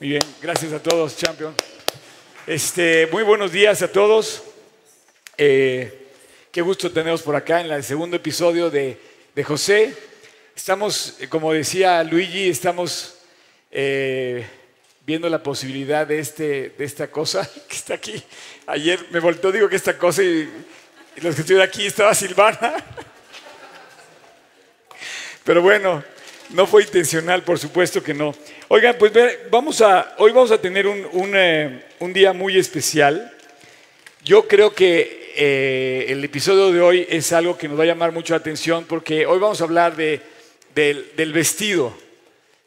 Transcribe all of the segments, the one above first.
Muy bien, gracias a todos, champion. Este, muy buenos días a todos. Eh, qué gusto tenerlos por acá en el segundo episodio de, de José. Estamos, eh, como decía Luigi, estamos eh, viendo la posibilidad de, este, de esta cosa que está aquí. Ayer me volteó, digo que esta cosa y, y los que estuvieron aquí estaba Silvana. Pero bueno, no fue intencional, por supuesto que no. Oigan, pues vamos a, hoy vamos a tener un, un, eh, un día muy especial. Yo creo que eh, el episodio de hoy es algo que nos va a llamar mucho la atención porque hoy vamos a hablar de, del, del vestido,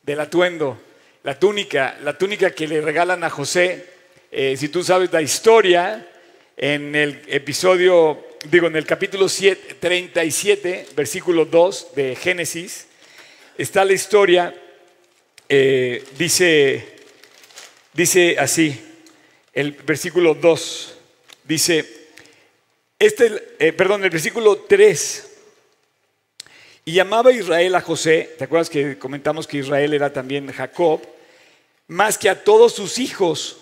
del atuendo, la túnica, la túnica que le regalan a José. Eh, si tú sabes la historia, en el episodio, digo, en el capítulo 7, 37, versículo 2 de Génesis, está la historia, eh, dice, dice así, el versículo 2, dice, este, eh, perdón, el versículo 3, y llamaba Israel a José, ¿te acuerdas que comentamos que Israel era también Jacob? Más que a todos sus hijos,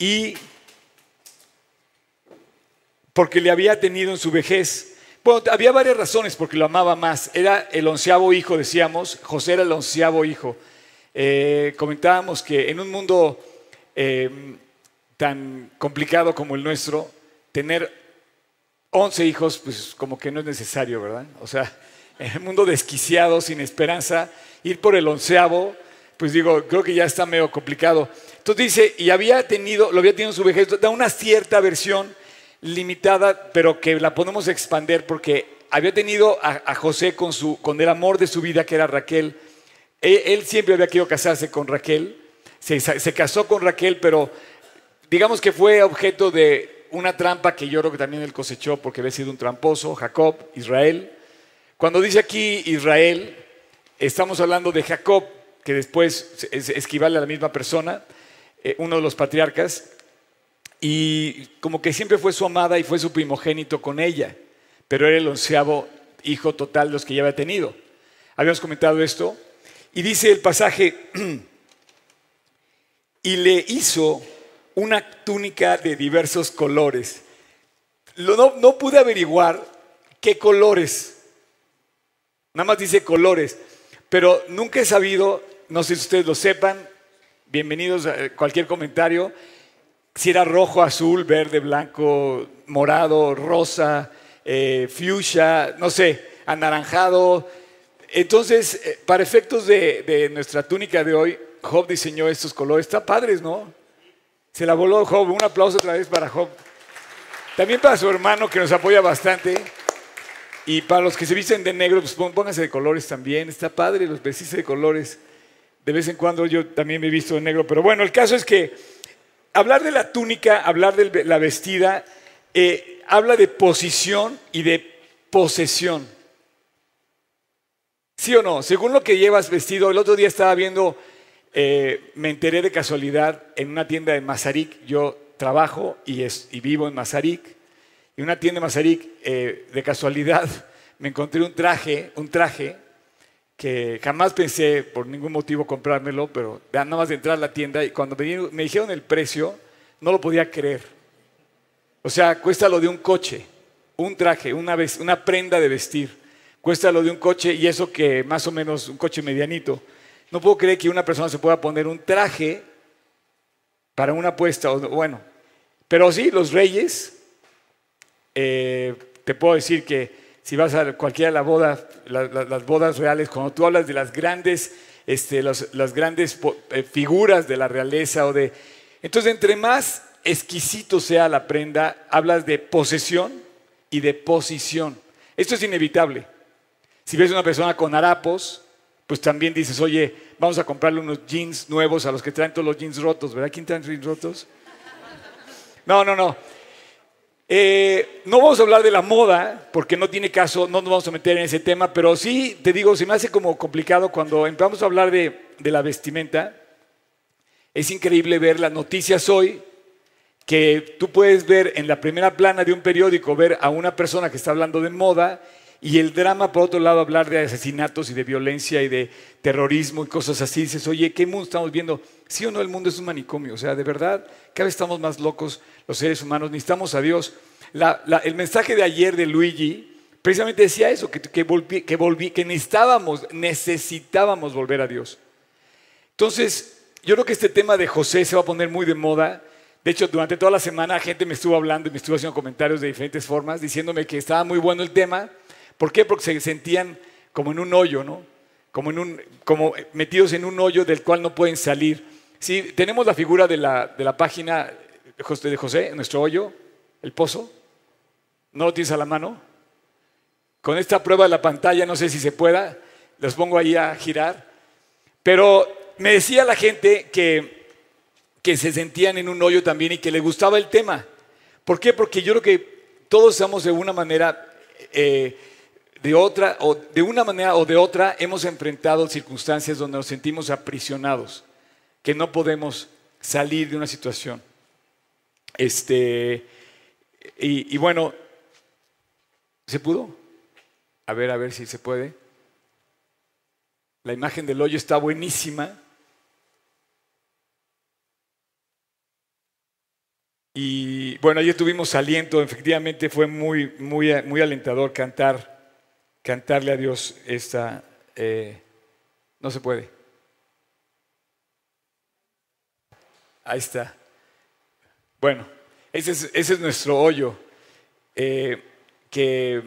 y porque le había tenido en su vejez. Bueno, había varias razones porque lo amaba más. Era el onceavo hijo, decíamos. José era el onceavo hijo. Eh, comentábamos que en un mundo eh, tan complicado como el nuestro, tener once hijos, pues como que no es necesario, ¿verdad? O sea, en un mundo desquiciado, sin esperanza, ir por el onceavo, pues digo, creo que ya está medio complicado. Entonces dice, y había tenido, lo había tenido en su vejez, da una cierta versión limitada, pero que la podemos expander porque había tenido a, José con, su, con el amor de su vida, que era Raquel. Él, él siempre había querido casarse con Raquel, se, se, casó con Raquel, pero digamos que fue objeto de una trampa que yo creo que también él cosechó porque había sido un tramposo, Jacob, Israel. Cuando dice aquí Israel, estamos hablando de Jacob, que después es, equivale a la misma persona, eh, uno de los patriarcas, y como que siempre fue su amada y fue su primogénito con ella, pero era el onceavo hijo total de los que ya había tenido. Habíamos comentado esto. Y dice el pasaje, y le hizo una túnica de diversos colores. No, no pude averiguar qué colores. Nada más dice colores, pero nunca he sabido, no sé si ustedes lo sepan, bienvenidos a cualquier comentario si era rojo, azul, verde, blanco, morado, rosa, eh, fuchsia, no sé, anaranjado. Entonces, eh, para efectos de, de, nuestra túnica de hoy, Job diseñó estos colores. Está padres, ¿no? Se la voló Job. Un aplauso otra vez para Job. También para su hermano que nos apoya bastante. Y para los que se visten de negro, pues pónganse de colores también. Está padre los vestirse de colores. De vez en cuando yo también me he visto de negro. Pero bueno, el caso es que hablar de la túnica, hablar de la vestida, eh, habla de posición y de posesión. ¿Sí o no? Según lo que llevas vestido, el otro día estaba viendo, eh, me enteré de casualidad en una tienda de Mazarik, yo trabajo y, vivo en Mazarik, y una tienda de Mazarik, eh, de casualidad, me encontré un traje, un traje que jamás pensé por ningún motivo comprármelo, pero nada más de entrar a la tienda y cuando me, dijeron el precio, no lo podía creer. O sea, cuesta lo de un coche, un traje, una prenda de vestir, cuesta lo de un coche y eso que más o menos un coche medianito. No puedo creer que una persona se pueda poner un traje para una apuesta, bueno, pero sí, los reyes, eh, te puedo decir que si vas a cualquiera de la boda, la, la, las bodas reales, cuando tú hablas de las grandes, este, las grandes eh, figuras de la realeza o de... Entonces, entre más exquisito sea la prenda, hablas de posesión y de posición. Esto es inevitable. Si ves una persona con harapos, pues también dices, oye, vamos a comprarle unos jeans nuevos a los que traen todos los jeans rotos, ¿verdad? ¿Quién trae jeans rotos? No, no, no. Eh, no vamos a hablar de la moda, porque no tiene caso, no nos vamos a meter en ese tema, pero sí, te digo, se me hace como complicado cuando empezamos a hablar de, de la vestimenta. Es increíble ver las noticias hoy, que tú puedes ver en la primera plana de un periódico, ver a una persona que está hablando de moda, y el drama, por otro lado, hablar de asesinatos y de violencia y de terrorismo y cosas así. Dices, oye, ¿qué mundo estamos viendo? Sí o no, el mundo es un manicomio. O sea, de verdad, cada vez estamos más locos los seres humanos. Necesitamos a Dios. el mensaje de ayer de Luigi precisamente decía eso, que, que, que, que necesitábamos, necesitábamos volver a Dios. Entonces, yo creo que este tema de José se va a poner muy de moda. De hecho, durante toda la semana gente me estuvo hablando y me estuvo haciendo comentarios de diferentes formas, diciéndome que estaba muy bueno el tema ¿Por qué? Porque se sentían como en un hoyo, ¿no? Como, metidos en un hoyo del cual no pueden salir. Sí, tenemos la figura de la, de la página de José, nuestro hoyo, el pozo. ¿No lo tienes a la mano? Con esta prueba de la pantalla, no sé si se pueda, los pongo ahí a girar. Pero me decía la gente que, que se sentían en un hoyo también y que le gustaba el tema. ¿Por qué? Porque yo creo que todos estamos de una manera eh, de otra o de una manera o de otra hemos enfrentado circunstancias donde nos sentimos aprisionados, que no podemos salir de una situación. Este y, bueno, ¿se pudo? A ver, a ver si se puede. La imagen del hoyo está buenísima. Y bueno, ayer tuvimos aliento, efectivamente fue muy, muy, muy alentador cantar cantarle a Dios esta... Eh, no se puede. Ahí está. Bueno, ese es, nuestro hoyo, eh, que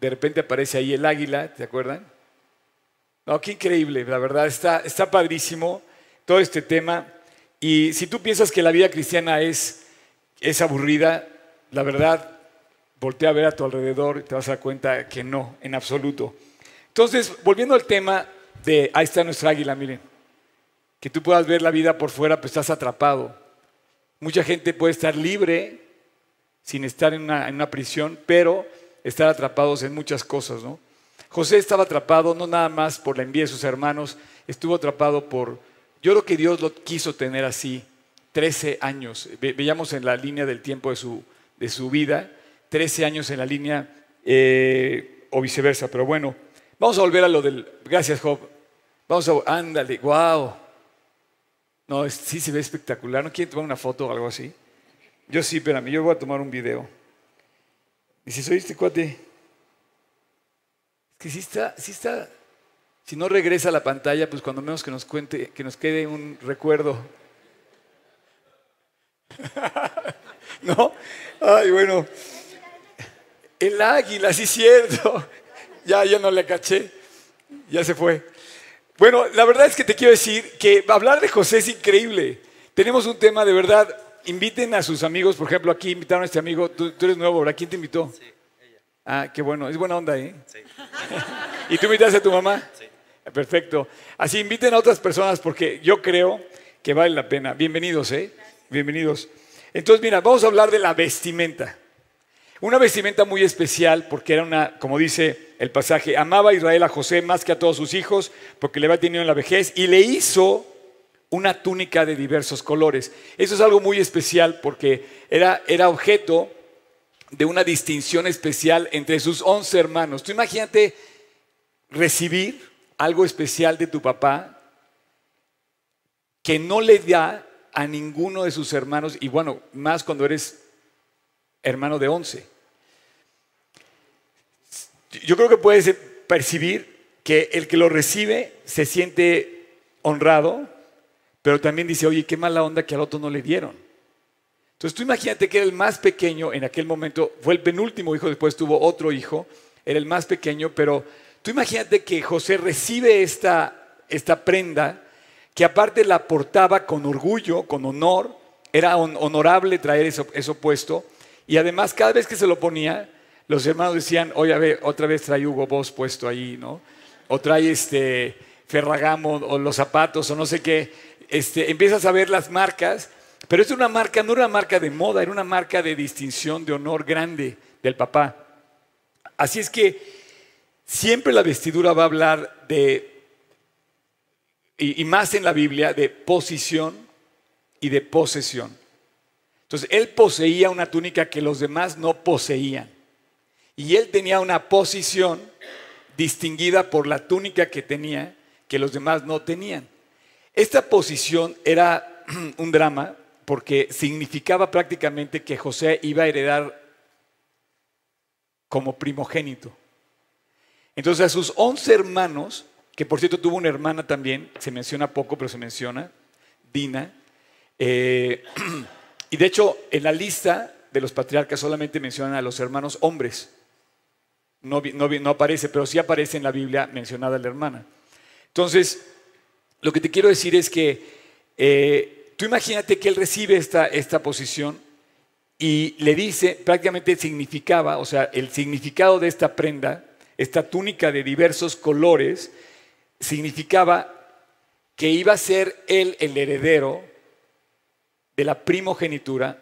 de repente aparece ahí el águila, ¿te acuerdan? No, qué increíble, la verdad, está, está padrísimo todo este tema. Y si tú piensas que la vida cristiana es, es aburrida, la verdad, voltea a ver a tu alrededor y te vas a dar cuenta que no, en absoluto. Entonces, volviendo al tema de, ahí está nuestra águila, miren, que tú puedas ver la vida por fuera, pues estás atrapado. Mucha gente puede estar libre sin estar en una, prisión, pero estar atrapados en muchas cosas, ¿no? José estaba atrapado no nada más por la envidia de sus hermanos, estuvo atrapado por, yo creo que Dios lo quiso tener así, 13 años, veíamos en la línea del tiempo de su, de su vida, 13 años en la línea eh, o viceversa. Pero bueno, vamos a volver a lo del... Gracias, Job. Vamos a... Ándale, wow. No, sí se ve espectacular. ¿No quieren tomar una foto o algo así? Yo sí, espérame, yo voy a tomar un video. Y si soy este cuate, es que sí está, sí está, si no regresa a la pantalla, pues cuando menos que nos cuente, que nos quede un recuerdo. ¿No? Ay, bueno. El águila, sí cierto. Ya, ya no le caché. Ya se fue. Bueno, la verdad es que te quiero decir que hablar de José es increíble. Tenemos un tema de verdad. Inviten a sus amigos, por ejemplo, aquí invitaron a este amigo. Tú, eres nuevo, ¿verdad? ¿Quién te invitó? Sí, ella. Ah, qué bueno. Es buena onda, ¿eh? Sí. ¿Y tú invitaste a tu mamá? Sí. Perfecto. Así inviten a otras personas porque yo creo que vale la pena. Bienvenidos, ¿eh? Bienvenidos. Entonces, mira, vamos a hablar de la vestimenta. Una vestimenta muy especial porque era una, como dice el pasaje, amaba a Israel a José más que a todos sus hijos porque le había tenido en la vejez y le hizo una túnica de diversos colores. Eso es algo muy especial porque era, era objeto de una distinción especial entre sus once hermanos. Tú imagínate recibir algo especial de tu papá que no le da a ninguno de sus hermanos, y bueno, más cuando eres hermano de once. Yo creo que puedes percibir que el que lo recibe se siente honrado, pero también dice, oye, qué mala onda que al otro no le dieron. Entonces tú imagínate que era el más pequeño en aquel momento, fue el penúltimo hijo, después tuvo otro hijo, era el más pequeño, pero tú imagínate que José recibe esta, esta prenda, que aparte la portaba con orgullo, con honor, era honorable traer eso, eso puesto, y además cada vez que se lo ponía, los hermanos decían, oye, a ver, otra vez trae Hugo Boss puesto ahí, ¿no? O trae este Ferragamo o los zapatos o no sé qué. Este, empiezas a ver las marcas, pero es una marca, no era una marca de moda, era una marca de distinción, de honor grande del papá. Así es que siempre la vestidura va a hablar de, y, y más en la Biblia, de posición y de posesión. Entonces, él poseía una túnica que los demás no poseían. Y él tenía una posición distinguida por la túnica que tenía que los demás no tenían. Esta posición era un drama porque significaba prácticamente que José iba a heredar como primogénito. Entonces a sus once hermanos, que por cierto tuvo una hermana también, se menciona poco, pero se menciona, Dina, eh, y de hecho en la lista de los patriarcas solamente mencionan a los hermanos hombres. No, no, aparece, pero sí aparece en la Biblia mencionada la hermana. Entonces, lo que te quiero decir es que eh, tú imagínate que él recibe esta, esta posición y le dice, prácticamente significaba, o sea, el significado de esta prenda, esta túnica de diversos colores, significaba que iba a ser él el heredero de la primogenitura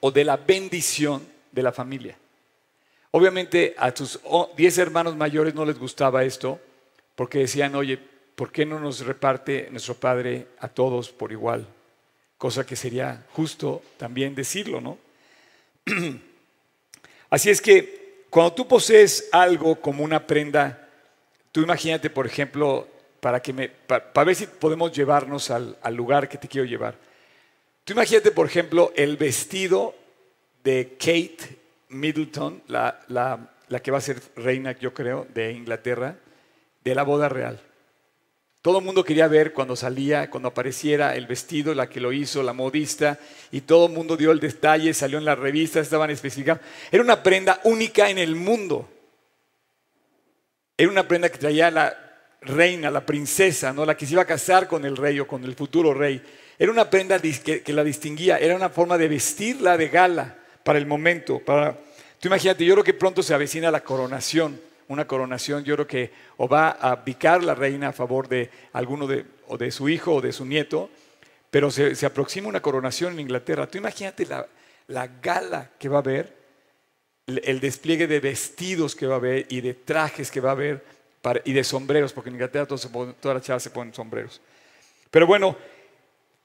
o de la bendición de la familia. Obviamente a sus diez hermanos mayores no les gustaba esto porque decían, oye, ¿por qué no nos reparte nuestro Padre a todos por igual? Cosa que sería justo también decirlo, ¿no? Así es que cuando tú posees algo como una prenda, tú imagínate, por ejemplo, para, que me, para, ver si podemos llevarnos al, al lugar que te quiero llevar. Tú imagínate, por ejemplo, el vestido de Kate Middleton, la, la, la, que va a ser reina, yo creo, de Inglaterra, de la boda real. Todo el mundo quería ver cuando salía, cuando apareciera el vestido, la que lo hizo, la modista, y todo el mundo dio el detalle, salió en las revistas, estaban especificados. Era una prenda única en el mundo. Era una prenda que traía la reina, la princesa, ¿no? la que se iba a casar con el rey o con el futuro rey. Era una prenda que, que la distinguía, era una forma de vestirla de gala para el momento. Para... Tú imagínate, yo creo que pronto se avecina la coronación una coronación, yo creo que o va a abdicar la reina a favor de alguno de, o de su hijo o de su nieto, pero se, aproxima una coronación en Inglaterra. Tú imagínate la, gala que va a haber, el, despliegue de vestidos que va a haber y de trajes que va a haber y de sombreros, porque en Inglaterra todas, las chavas se ponen sombreros. Pero bueno,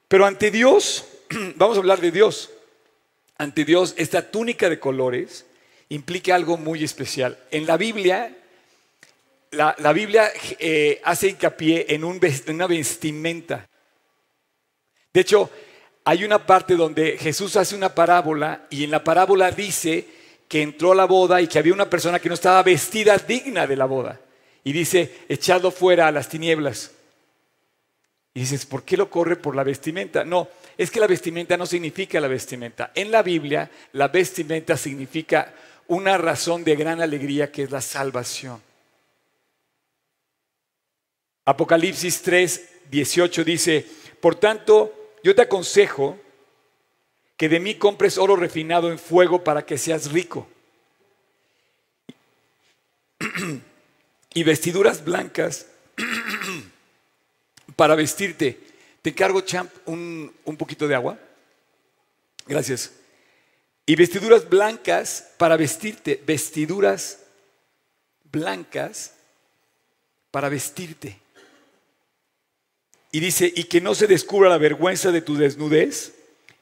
pero ante Dios, vamos a hablar de Dios. Ante Dios, esta túnica de colores implica algo muy especial. En la Biblia, la, Biblia eh, hace hincapié en, un, una vestimenta. De hecho, hay una parte donde Jesús hace una parábola y en la parábola dice que entró a la boda y que había una persona que no estaba vestida digna de la boda. Y dice, echado fuera a las tinieblas. Y dices, ¿por qué lo corre por la vestimenta? No, es que la vestimenta no significa la vestimenta. En la Biblia, la vestimenta significa una razón de gran alegría que es la salvación. Apocalipsis 3, 18 dice, por tanto, yo te aconsejo que de mí compres oro refinado en fuego para que seas rico. y vestiduras blancas para vestirte. Te encargo, champ, un, un poquito de agua. Gracias y vestiduras blancas para vestirte, vestiduras blancas para vestirte. Y dice, y que no se descubra la vergüenza de tu desnudez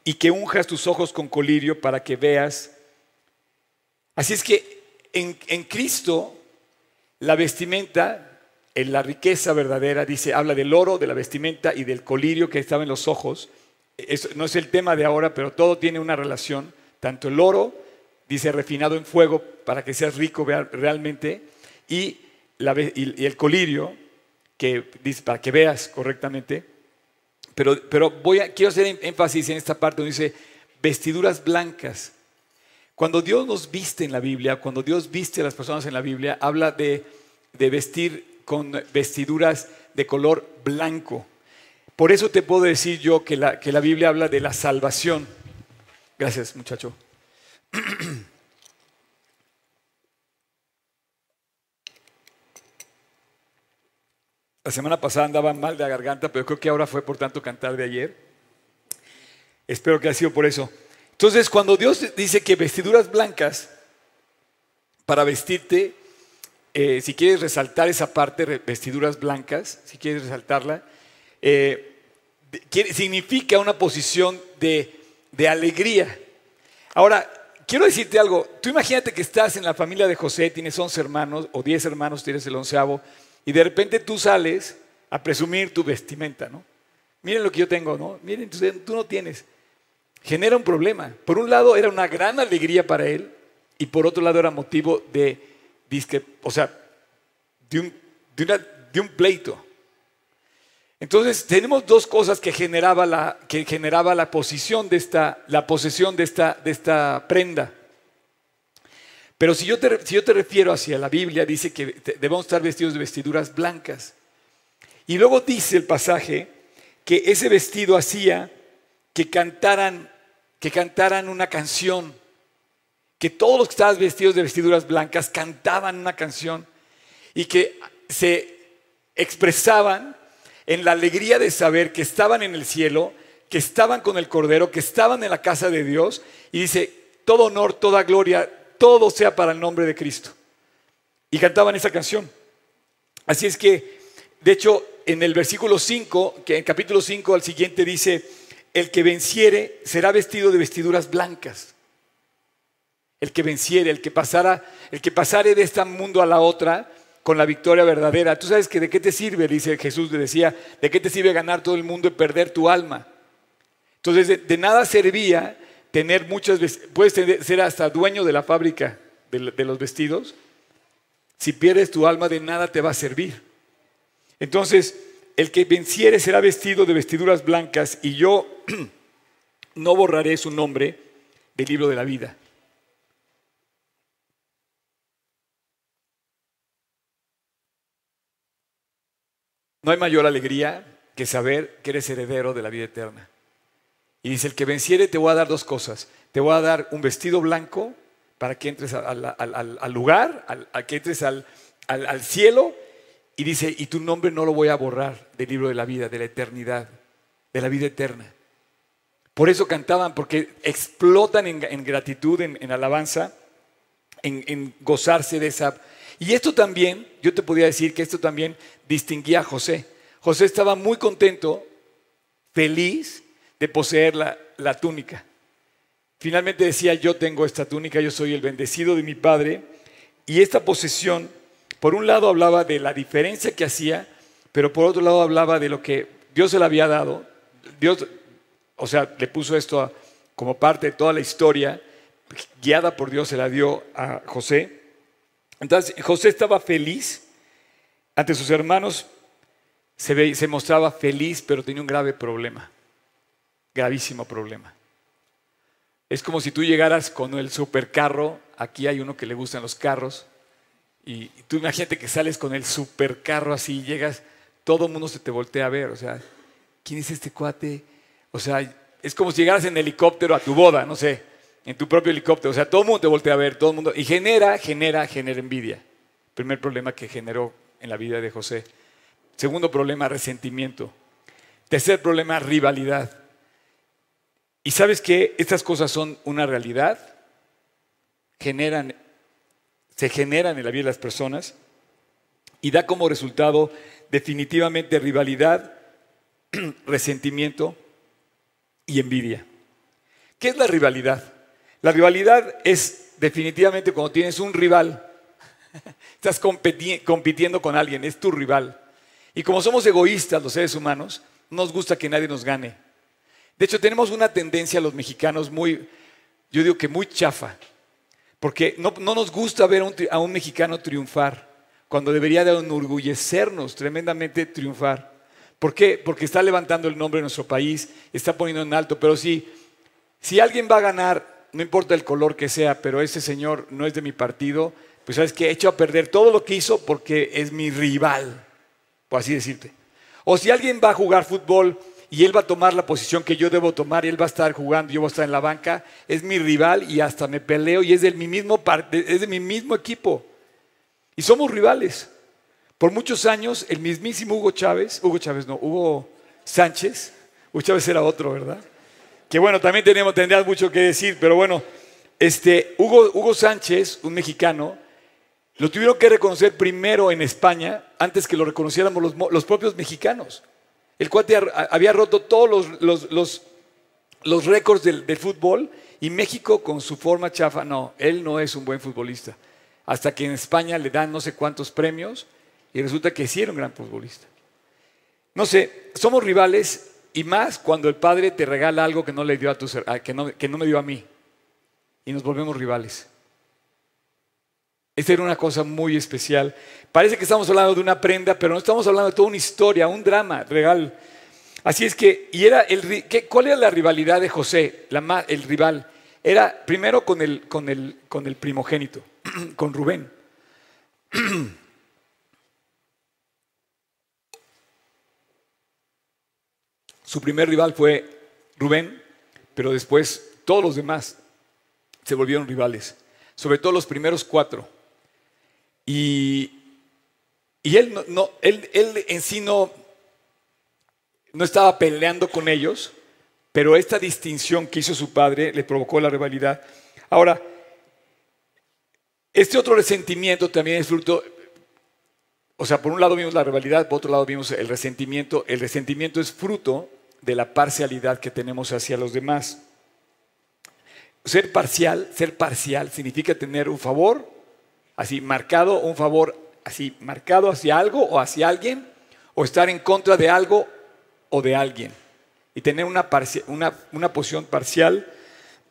y que unjas tus ojos con colirio para que veas. Así es que en, en Cristo la vestimenta, en la riqueza verdadera, dice, habla del oro, de la vestimenta y del colirio que estaba en los ojos. No es el tema de ahora, pero todo tiene una relación tanto el oro, dice refinado en fuego para que seas rico realmente, y, el colirio, que dice para que veas correctamente. Pero, pero voy a, quiero hacer énfasis en esta parte donde dice vestiduras blancas. Cuando Dios nos viste en la Biblia, cuando Dios viste a las personas en la Biblia, habla de, vestir con vestiduras de color blanco. Por eso te puedo decir yo que la, que la Biblia habla de la salvación. Gracias, muchacho. La semana pasada andaba mal de la garganta, pero creo que ahora fue por tanto cantar de ayer. Espero que haya sido por eso. Entonces, cuando Dios dice que vestiduras blancas para vestirte, eh, si quieres resaltar esa parte, vestiduras blancas, si quieres resaltarla, eh, significa una posición de de alegría. Ahora, quiero decirte algo. Tú imagínate que estás en la familia de José, tienes 11 hermanos o 10 hermanos, tienes el onceavo, y de repente tú sales a presumir tu vestimenta, ¿no? Miren lo que yo tengo, ¿no? Miren, tú no tienes. Genera un problema. Por un lado era una gran alegría para él y por otro lado era motivo de, o sea, de un, de, un pleito. Entonces tenemos dos cosas que generaba la, que generaba la posición de esta, la posesión de esta, de esta prenda. Pero si yo, te, si yo te refiero hacia la Biblia, dice que debemos estar vestidos de vestiduras blancas. Y luego dice el pasaje que ese vestido hacía que cantaran, que cantaran una canción, que todos los que estaban vestidos de vestiduras blancas cantaban una canción y que se expresaban en la alegría de saber que estaban en el cielo, que estaban con el Cordero, que estaban en la casa de Dios, y dice, todo honor, toda gloria, todo sea para el nombre de Cristo. Y cantaban esa canción. Así es que, de hecho, en el versículo 5, que en capítulo 5 al siguiente dice, el que venciere será vestido de vestiduras blancas. El que venciere, el que pasara, el que pasare de este mundo a la otra con la victoria verdadera. Tú sabes que de qué te sirve, dice Jesús, le decía, de qué te sirve ganar todo el mundo y perder tu alma. Entonces, de, nada servía tener muchas, puedes ser hasta dueño de la fábrica de los vestidos. Si pierdes tu alma, de nada te va a servir. Entonces, el que venciere será vestido de vestiduras blancas y yo no borraré su nombre del libro de la vida. No hay mayor alegría que saber que eres heredero de la vida eterna. Y dice, el que venciere te voy a dar dos cosas. Te voy a dar un vestido blanco para que entres al, lugar, al, que entres al, cielo y dice, y tu nombre no lo voy a borrar del libro de la vida, de la eternidad, de la vida eterna. Por eso cantaban, porque explotan en, gratitud, en, alabanza, en, gozarse de esa. Y esto también, yo te podría decir que esto también distinguía a José. José estaba muy contento, feliz de poseer la, túnica. Finalmente decía, yo tengo esta túnica, yo soy el bendecido de mi padre. Y esta posesión por un lado hablaba de la diferencia que hacía, pero por otro lado hablaba de lo que Dios se le había dado. Dios, o sea, le puso esto como parte de toda la historia, guiada por Dios se la dio a José. Entonces José estaba feliz ante sus hermanos, se, se mostraba feliz, pero tenía un grave problema, gravísimo problema. Es como si tú llegaras con el supercarro, aquí hay uno que le gustan los carros, y tú imagínate que sales con el supercarro así, llegas, todo el mundo se te voltea a ver, o sea, ¿quién es este cuate? O sea, es como si llegaras en helicóptero a tu boda, no sé, en tu propio helicóptero, o sea, todo el mundo te voltea a ver, todo el mundo, y genera, genera, genera envidia. Primer problema que generó en la vida de José. Segundo problema, resentimiento. Tercer problema, rivalidad. Y sabes que estas cosas son una realidad, generan se generan en la vida de las personas y da como resultado definitivamente rivalidad, resentimiento y envidia. ¿Qué es la rivalidad? La rivalidad es definitivamente cuando tienes un rival, estás compitiendo con alguien, es tu rival. Y como somos egoístas los seres humanos, no nos gusta que nadie nos gane. De hecho, tenemos una tendencia los mexicanos muy, yo digo que muy chafa, porque no, nos gusta ver a un, mexicano triunfar, cuando debería de enorgullecernos tremendamente triunfar. ¿Por qué? Porque está levantando el nombre de nuestro país, está poniendo en alto. Pero si, si alguien va a ganar, no importa el color que sea, pero ese señor no es de mi partido, pues sabes que he hecho a perder todo lo que hizo porque es mi rival, por así decirte. O si alguien va a jugar fútbol y él va a tomar la posición que yo debo tomar y él va a estar jugando, yo voy a estar en la banca, es mi rival y hasta me peleo y es, mi mismo es de mi mismo equipo. Y somos rivales. Por muchos años, el mismísimo Hugo Chávez, Hugo Chávez no, Hugo Sánchez, Hugo Chávez era otro, ¿verdad? Que bueno, también tenemos, tendrías mucho que decir, pero bueno, este, Hugo, Hugo Sánchez, un mexicano, lo tuvieron que reconocer primero en España antes que lo reconociéramos los, los propios mexicanos. El cuate había roto todos los, los, récords del, fútbol Y México con su forma chafa, no, él no es un buen futbolista. Hasta que en España le dan no sé cuántos premios y resulta que sí era un gran futbolista. No sé, somos rivales y más cuando el padre te regala algo que no le dio a tu que no, que no me dio a mí. Y nos volvemos rivales. Esta era una cosa muy especial. Parece que estamos hablando de una prenda, pero no estamos hablando de toda una historia, un drama real. Así es que, y era el, ¿cuál era la rivalidad de José, la, el rival? Era primero con el, con el, con el primogénito, con Rubén. Su primer rival fue Rubén, pero después todos los demás se volvieron rivales, sobre todo los primeros cuatro. Y, él, no, él, él en sí no, no estaba peleando con ellos, pero esta distinción que hizo su padre le provocó la rivalidad. Ahora, este otro resentimiento también es fruto, o sea, por un lado vimos la rivalidad, por otro lado vimos el resentimiento. El resentimiento es fruto de la parcialidad que tenemos hacia los demás. Ser parcial, ser parcial significa tener un favor, así marcado, un favor así marcado hacia algo o hacia alguien, o estar en contra de algo o de alguien y tener una, una, posición parcial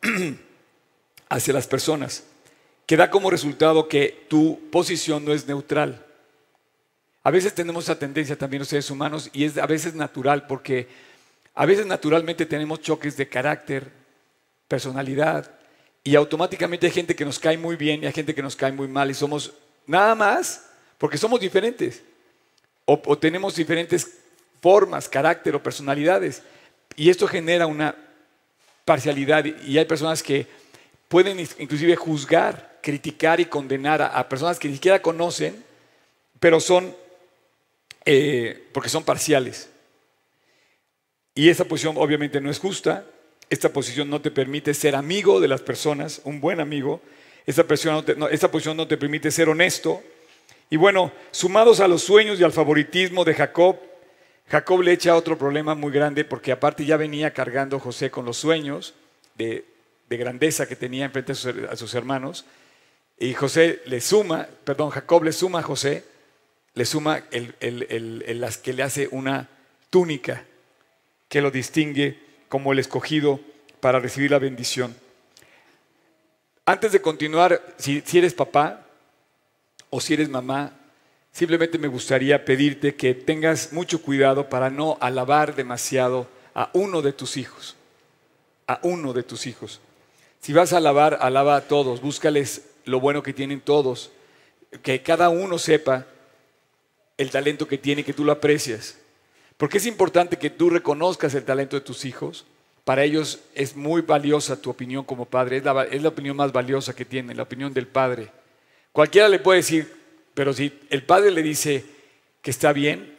hacia las personas, que da como resultado que tu posición no es neutral. A veces tenemos esa tendencia también los seres humanos y es a veces natural porque a veces naturalmente tenemos choques de carácter, personalidad y automáticamente hay gente que nos cae muy bien y hay gente que nos cae muy mal y somos nada más porque somos diferentes o, tenemos diferentes formas, carácter o personalidades. Y esto genera una parcialidad y hay personas que pueden inclusive juzgar, criticar y condenar a, personas que ni siquiera conocen, pero son, eh, porque son parciales. Y esa posición obviamente no es justa, esta posición no te permite ser amigo de las personas, un buen amigo, esta, esta posición no te permite ser honesto. Y bueno, sumados a los sueños y al favoritismo de Jacob, Jacob le echa otro problema muy grande porque aparte ya venía cargando José con los sueños de, grandeza que tenía enfrente a sus, hermanos. Y José le suma, perdón, Jacob le suma a José, le suma las que le hace una túnica que lo distingue como el escogido para recibir la bendición. Antes de continuar, si eres papá o si eres mamá, Simplemente me gustaría pedirte que tengas mucho cuidado para no alabar demasiado a uno de tus hijos. A uno de tus hijos. Si vas a alabar, alaba a todos. Búscales lo bueno que tienen todos. Que cada uno sepa el talento que tiene que tú lo aprecias. Porque es importante que tú reconozcas el talento de tus hijos. Para ellos es muy valiosa tu opinión como padre. Es la, es la opinión más valiosa que tienen, la opinión del padre. Cualquiera le puede decir, pero si el padre le dice que está bien,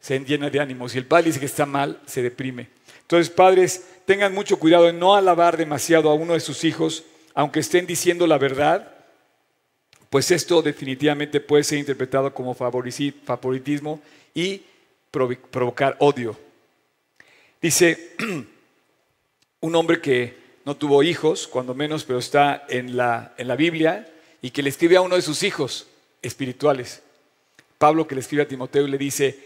se llena de ánimo. Si el padre dice que está mal, se deprime. Entonces, padres, tengan mucho cuidado en no alabar demasiado a uno de sus hijos, aunque estén diciendo la verdad, pues esto definitivamente puede ser interpretado como favoritismo y provocar odio. Dice un hombre que no tuvo hijos, cuando menos, pero está en la, en la Biblia, y que le escribe a uno de sus hijos, espirituales. Pablo que le escribe a Timoteo y le dice,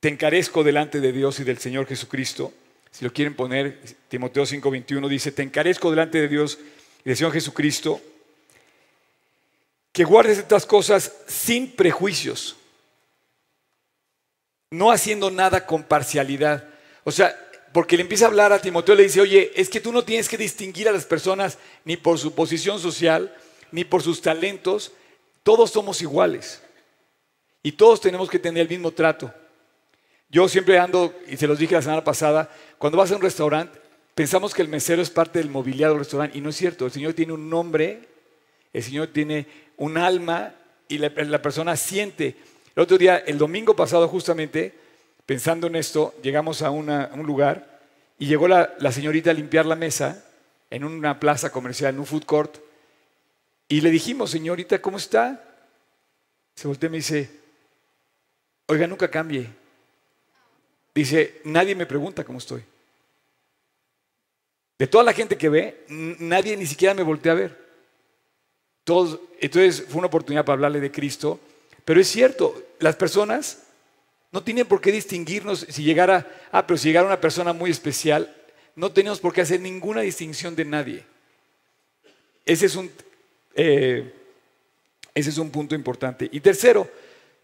te encarezco delante de Dios y del Señor Jesucristo. Si lo quieren poner, Timoteo 5:21 dice, te encarezco delante de Dios y del Señor Jesucristo, que guardes estas cosas sin prejuicios, no haciendo nada con parcialidad. O sea, porque le empieza a hablar a Timoteo, le dice, oye, es que tú no tienes que distinguir a las personas ni por su posición social, ni por sus talentos, todos somos iguales y todos tenemos que tener el mismo trato. Yo siempre ando, y se los dije la semana pasada, cuando vas a un restaurante, pensamos que el mesero es parte del mobiliario del restaurante y no es cierto. El Señor tiene un nombre, el Señor tiene un alma y la, persona siente. El otro día, el domingo pasado justamente, pensando en esto, llegamos a, un lugar y llegó la, señorita a limpiar la mesa en una plaza comercial, en un food court. Y le dijimos, señorita, ¿cómo está? Se voltea y me dice, oiga, nunca cambie. Dice, nadie me pregunta cómo estoy. De toda la gente que ve, nadie ni siquiera me voltea a ver. Todos, entonces fue una oportunidad para hablarle de Cristo. Pero es cierto, las personas no tienen por qué distinguirnos si llegara, ah, pero si llegara una persona muy especial, no tenemos por qué hacer ninguna distinción de nadie. Ese es un, eh, ese es un punto importante. Y tercero,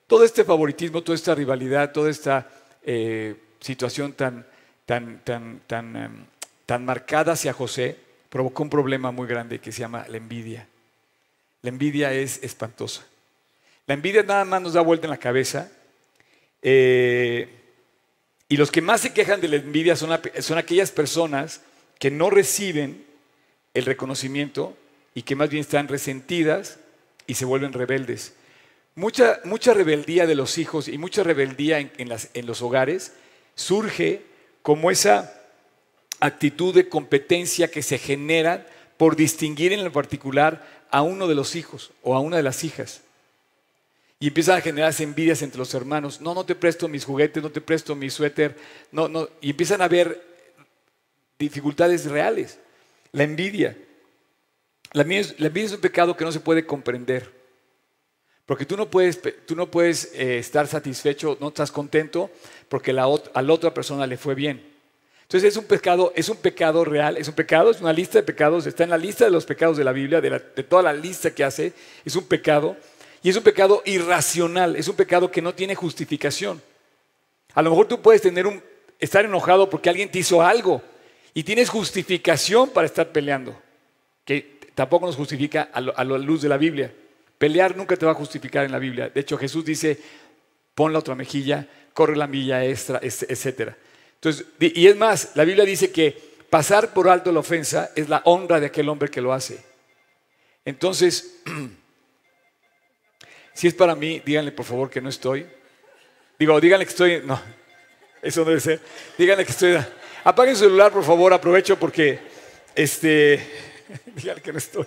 todo este favoritismo, toda esta rivalidad, toda esta eh, situación tan, tan, tan, tan, em, tan marcada hacia José provocó un problema muy grande que se llama la envidia. La envidia es espantosa. La envidia nada más nos da vuelta en la cabeza. Eh, y los que más se quejan de la envidia son, son aquellas personas que no reciben el reconocimiento y que más bien están resentidas y se vuelven rebeldes. Mucha, mucha rebeldía de los hijos y mucha rebeldía en, en los hogares surge como esa actitud de competencia que se genera por distinguir en lo particular a uno de los hijos o a una de las hijas. Y empiezan a generarse envidias entre los hermanos. No, no te presto mis juguetes, no te presto mi suéter. No, no. Y empiezan a haber dificultades reales. La envidia. La envidia es un pecado que no se puede comprender. Porque tú no puedes, tú no puedes eh, estar satisfecho, no estás contento porque la, a la otra persona le fue bien. Entonces es un pecado, es un pecado real, es un pecado, es una lista de pecados, está en la lista de los pecados de la Biblia, de, toda la lista que hace, es un pecado. Y es un pecado irracional, es un pecado que no tiene justificación. A lo mejor tú puedes tener un, estar enojado porque alguien te hizo algo y tienes justificación para estar peleando, que tampoco nos justifica a, la luz de la Biblia. Pelear nunca te va a justificar en la Biblia. De hecho, Jesús dice, pon la otra mejilla, corre la milla extra, etc. Entonces, y es más, la Biblia dice que pasar por alto la ofensa es la honra de aquel hombre que lo hace. Entonces, si es para mí, díganle por favor que no estoy. Digo, díganle que estoy. No, eso debe ser. Díganle que estoy. Apaguen su celular, por favor, aprovecho porque. Este. Díganle que no estoy.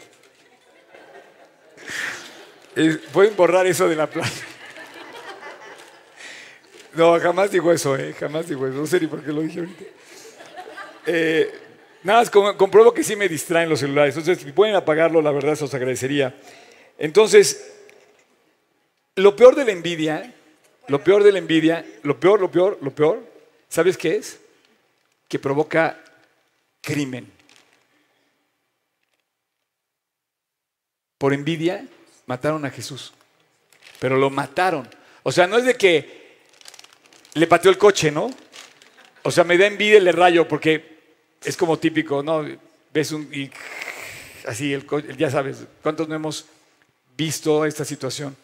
Pueden borrar eso de la playa. No, jamás digo eso, ¿eh? Jamás digo eso. No sé ni por qué lo dije ahorita. Eh, nada más compruebo que sí me distraen los celulares. Entonces, si pueden apagarlo, la verdad se os agradecería. Entonces, lo peor de la envidia, lo peor de la envidia, lo peor, lo peor, lo peor, ¿sabes qué es? Que provoca crimen. Por envidia mataron a Jesús. Pero lo mataron. O sea, no es de que le pateó el coche, ¿no? O sea, me da envidia le rayo porque es como típico, ¿no? Ves un... Y así, el, ya sabes, ¿cuántos no hemos visto esta situación?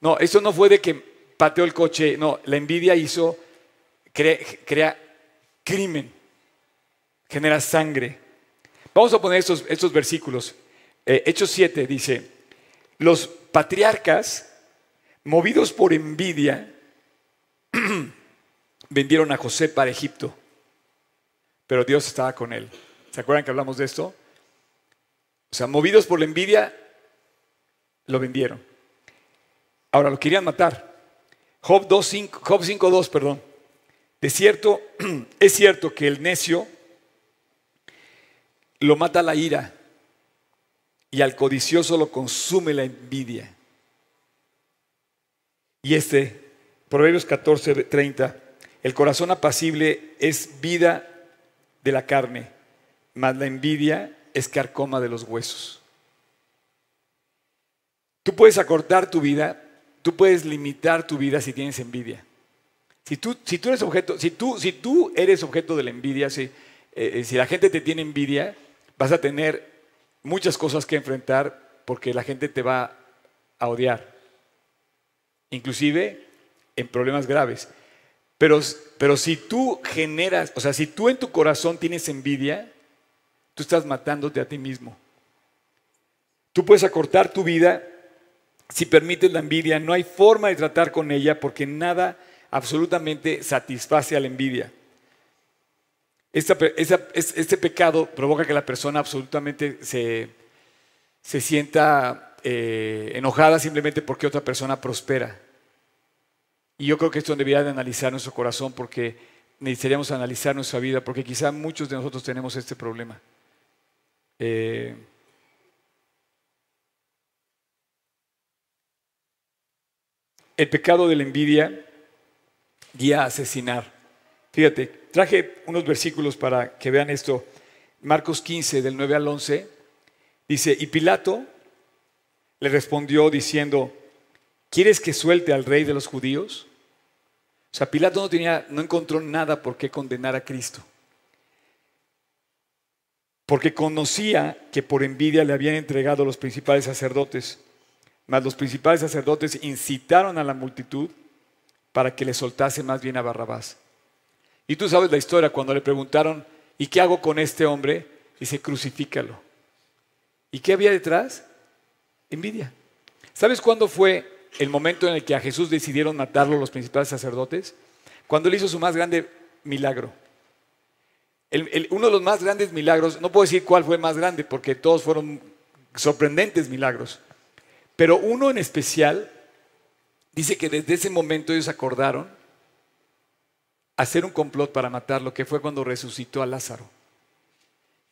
No, eso no fue de que pateó el coche, no, la envidia hizo, crea, crimen, genera sangre. Vamos a poner estos, versículos. Eh, Hechos 7 dice, los patriarcas, movidos por envidia, vendieron a José para Egipto, pero Dios estaba con él. ¿Se acuerdan que hablamos de esto? O sea, movidos por la envidia, lo vendieron. Ahora lo querían matar. Job 5.2, perdón. De cierto, es cierto que el necio lo mata la ira y al codicioso lo consume la envidia. Y este, Proverbios 14, 30, el corazón apacible es vida de la carne, mas la envidia es carcoma de los huesos. Tú puedes acortar tu vida, tú puedes limitar tu vida si tienes envidia. Si tú, si tú eres objeto, si tú, si tú eres objeto de la envidia, si, eh, si la gente te tiene envidia, vas a tener muchas cosas que enfrentar porque la gente te va a odiar, inclusive en problemas graves. Pero, pero si tú generas, o sea, si tú en tu corazón tienes envidia, tú estás matándote a ti mismo. Tú puedes acortar tu vida si permites la envidia. No hay forma de tratar con ella porque nada absolutamente satisface a la envidia este pecado provoca que la persona absolutamente se, sienta eh, enojada simplemente porque otra persona prospera. Y yo creo que esto debería de analizar nuestro corazón porque necesitaríamos analizar nuestra vida porque quizá muchos de nosotros tenemos este problema. Eh, el pecado de la envidia guía a asesinar. Fíjate, traje unos versículos para que vean esto. Marcos 15, del 9 al 11, dice, y Pilato le respondió diciendo, ¿quieres que suelte al rey de los judíos? O sea, Pilato no, tenía, no encontró nada por qué condenar a Cristo. Porque conocía que por envidia le habían entregado los principales sacerdotes. Mas los principales sacerdotes incitaron a la multitud para que le soltase más bien a Barrabás. Y tú sabes la historia cuando le preguntaron, ¿y qué hago con este hombre? Dice, crucifícalo. ¿Y qué había detrás? Envidia. ¿Sabes cuándo fue el momento en el que a Jesús decidieron matarlo los principales sacerdotes? Cuando él hizo su más grande milagro. uno de los más grandes milagros, no puedo decir cuál fue más grande porque todos fueron sorprendentes milagros, pero uno en especial dice que desde ese momento ellos acordaron hacer un complot para matarlo, que fue cuando resucitó a Lázaro.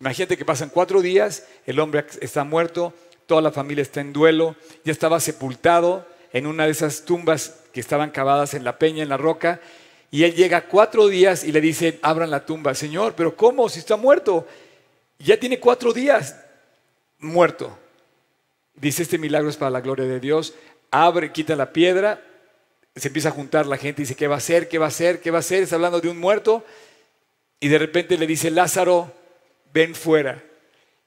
Imagínate que pasan cuatro días, el hombre está muerto, toda la familia está en duelo, ya estaba sepultado en una de esas tumbas que estaban cavadas en la peña, en la roca, y él llega cuatro días y le dice, abran la tumba, Señor, pero ¿cómo? Si está muerto. Ya tiene cuatro días muerto. Dice, este milagro es para la gloria de Dios. Abre, quita la piedra, se empieza a juntar la gente dice, ¿qué va a hacer? ¿Qué va a hacer? ¿Qué va a hacer? Está hablando de un muerto. Y de repente le dice, Lázaro, ven fuera.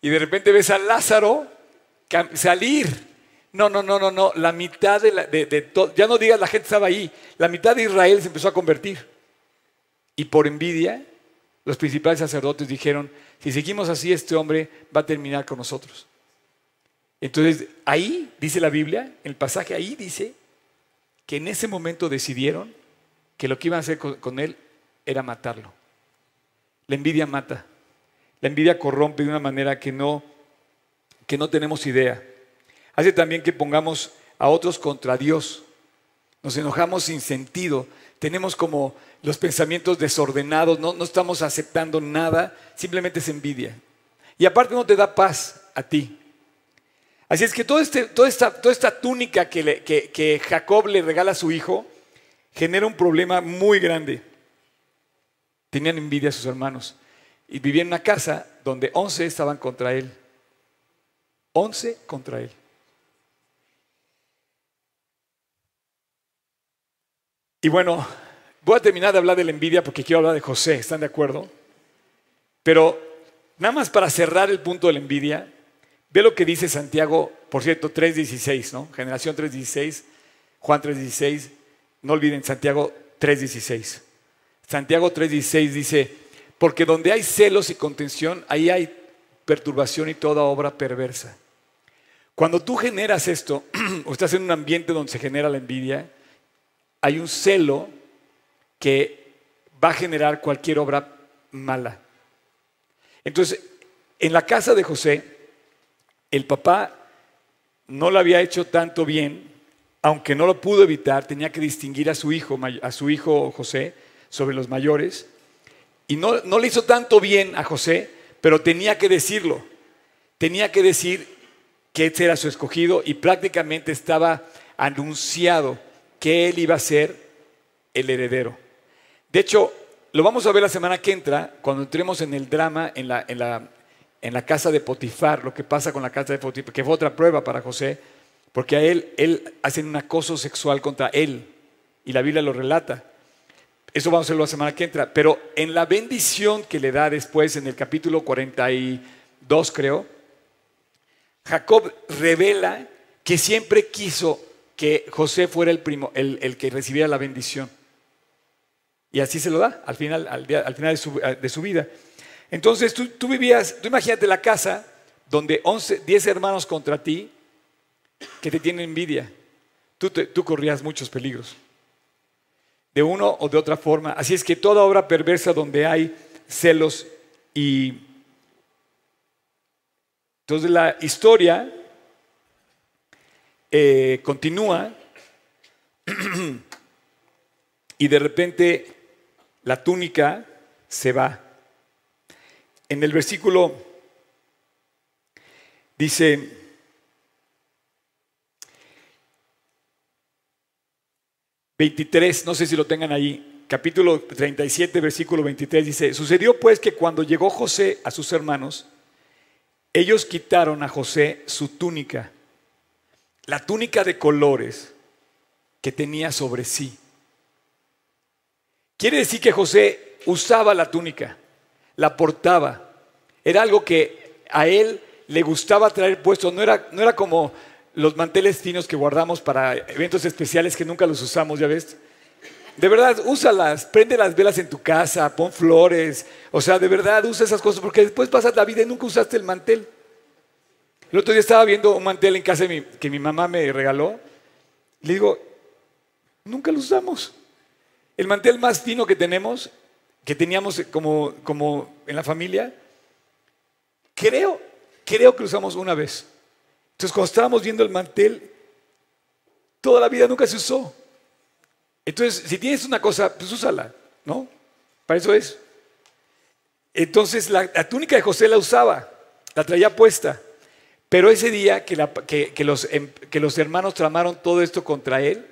Y de repente ves a Lázaro salir. No, no, no, no, no. La mitad de, de, ya no digas la gente estaba ahí, la mitad de Israel se empezó a convertir. Y por envidia, los principales sacerdotes dijeron, si seguimos así, este hombre va a terminar con nosotros. Entonces, ahí dice la Biblia, el pasaje ahí dice que en ese momento decidieron que lo que iban a hacer con él era matarlo. La envidia mata. La envidia corrompe de una manera que no que no tenemos idea. Hace también que pongamos a otros contra Dios. Nos enojamos sin sentido. Tenemos como los pensamientos desordenados, no, no estamos aceptando nada, simplemente es envidia. Y aparte no te da paz a ti. Así es que este, toda, esta, túnica que, que Jacob le regala a su hijo genera un problema muy grande. Tenían envidia a sus hermanos y vivían en una casa donde 11 estaban contra él. 11 contra él. Y bueno, voy a terminar de hablar de la envidia porque quiero hablar de José, ¿están de acuerdo? Pero nada más para cerrar el punto de la envidia, ve lo que dice Santiago, por cierto, 3.16, ¿no? Generación 3.16, Juan 3.16, no olviden Santiago 3.16. Santiago 3.16 dice, porque donde hay celos y contención, ahí hay perturbación y toda obra perversa. Cuando tú generas esto, o estás en un ambiente donde se genera la envidia, hay un celo que va a generar cualquier obra mala. Entonces, en la casa de José, el papá no lo había hecho tanto bien, aunque no lo pudo evitar, tenía que distinguir a su hijo, a su hijo José sobre los mayores, y no, no le hizo tanto bien a José, pero tenía que decirlo, tenía que decir, que este era su escogido y prácticamente estaba anunciado que él iba a ser el heredero. De hecho, lo vamos a ver la semana que entra, cuando entremos en el drama en la, en la, en la casa de Potifar, lo que pasa con la casa de Potifar, que fue otra prueba para José, porque a él, él hacen un acoso sexual contra él, y la Biblia lo relata. Eso vamos a verlo la semana que entra. Pero en la bendición que le da después, en el capítulo 42, creo, Jacob revela que siempre quiso que José fuera el, primo, el, que recibiera la bendición. Y así se lo da al final, al, final de, su, vida. Entonces tú, vivías, tú imagínate la casa donde 11, 10 hermanos contra ti que te tienen envidia. Tú, tú corrías muchos peligros. De uno o de otra forma. Así es que toda obra perversa donde hay celos y entonces la historia eh, continúa y de repente la túnica se va. En el versículo Dice, ...23, no sé si lo tengan ahí, capítulo 37, versículo 23, dice, sucedió pues que cuando llegó José a sus hermanos, ellos quitaron a José su túnica, la túnica de colores que tenía sobre sí. Quiere decir que José usaba la túnica, la portaba. Era algo que a él le gustaba traer puesto. No era, no era como los manteles finos que guardamos para eventos especiales que nunca los usamos, ¿ya ves? De verdad, úsalas, prende las velas en tu casa, pon flores. O sea, de verdad, usa esas cosas porque después pasas la vida y nunca usaste el mantel. El otro día estaba viendo un mantel en casa que mi mamá me regaló. Le digo, nunca lo usamos. El mantel más fino que tenemos, que teníamos como, como en la familia, creo, creo que lo usamos una vez. Entonces, cuando estábamos viendo el mantel, toda la vida nunca se usó. Entonces, si tienes una cosa, pues úsala, ¿no? Para eso es. Entonces, la, túnica de José la usaba, la traía puesta. Pero ese día que, los, em, que los hermanos tramaron todo esto contra él,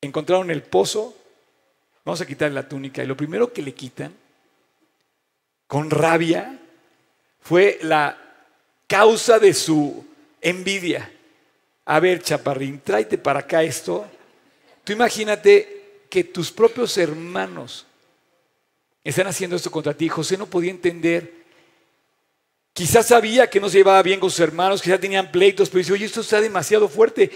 encontraron el pozo, vamos a quitarle la túnica. Y lo primero que le quitan, con rabia, fue la causa de su envidia. A ver, chaparrín, tráete para acá esto. Tú imagínate que tus propios hermanos están haciendo esto contra ti. José no podía entender. Quizás sabía que no se llevaba bien con sus hermanos, quizás tenían pleitos, pero dice, oye, esto está demasiado fuerte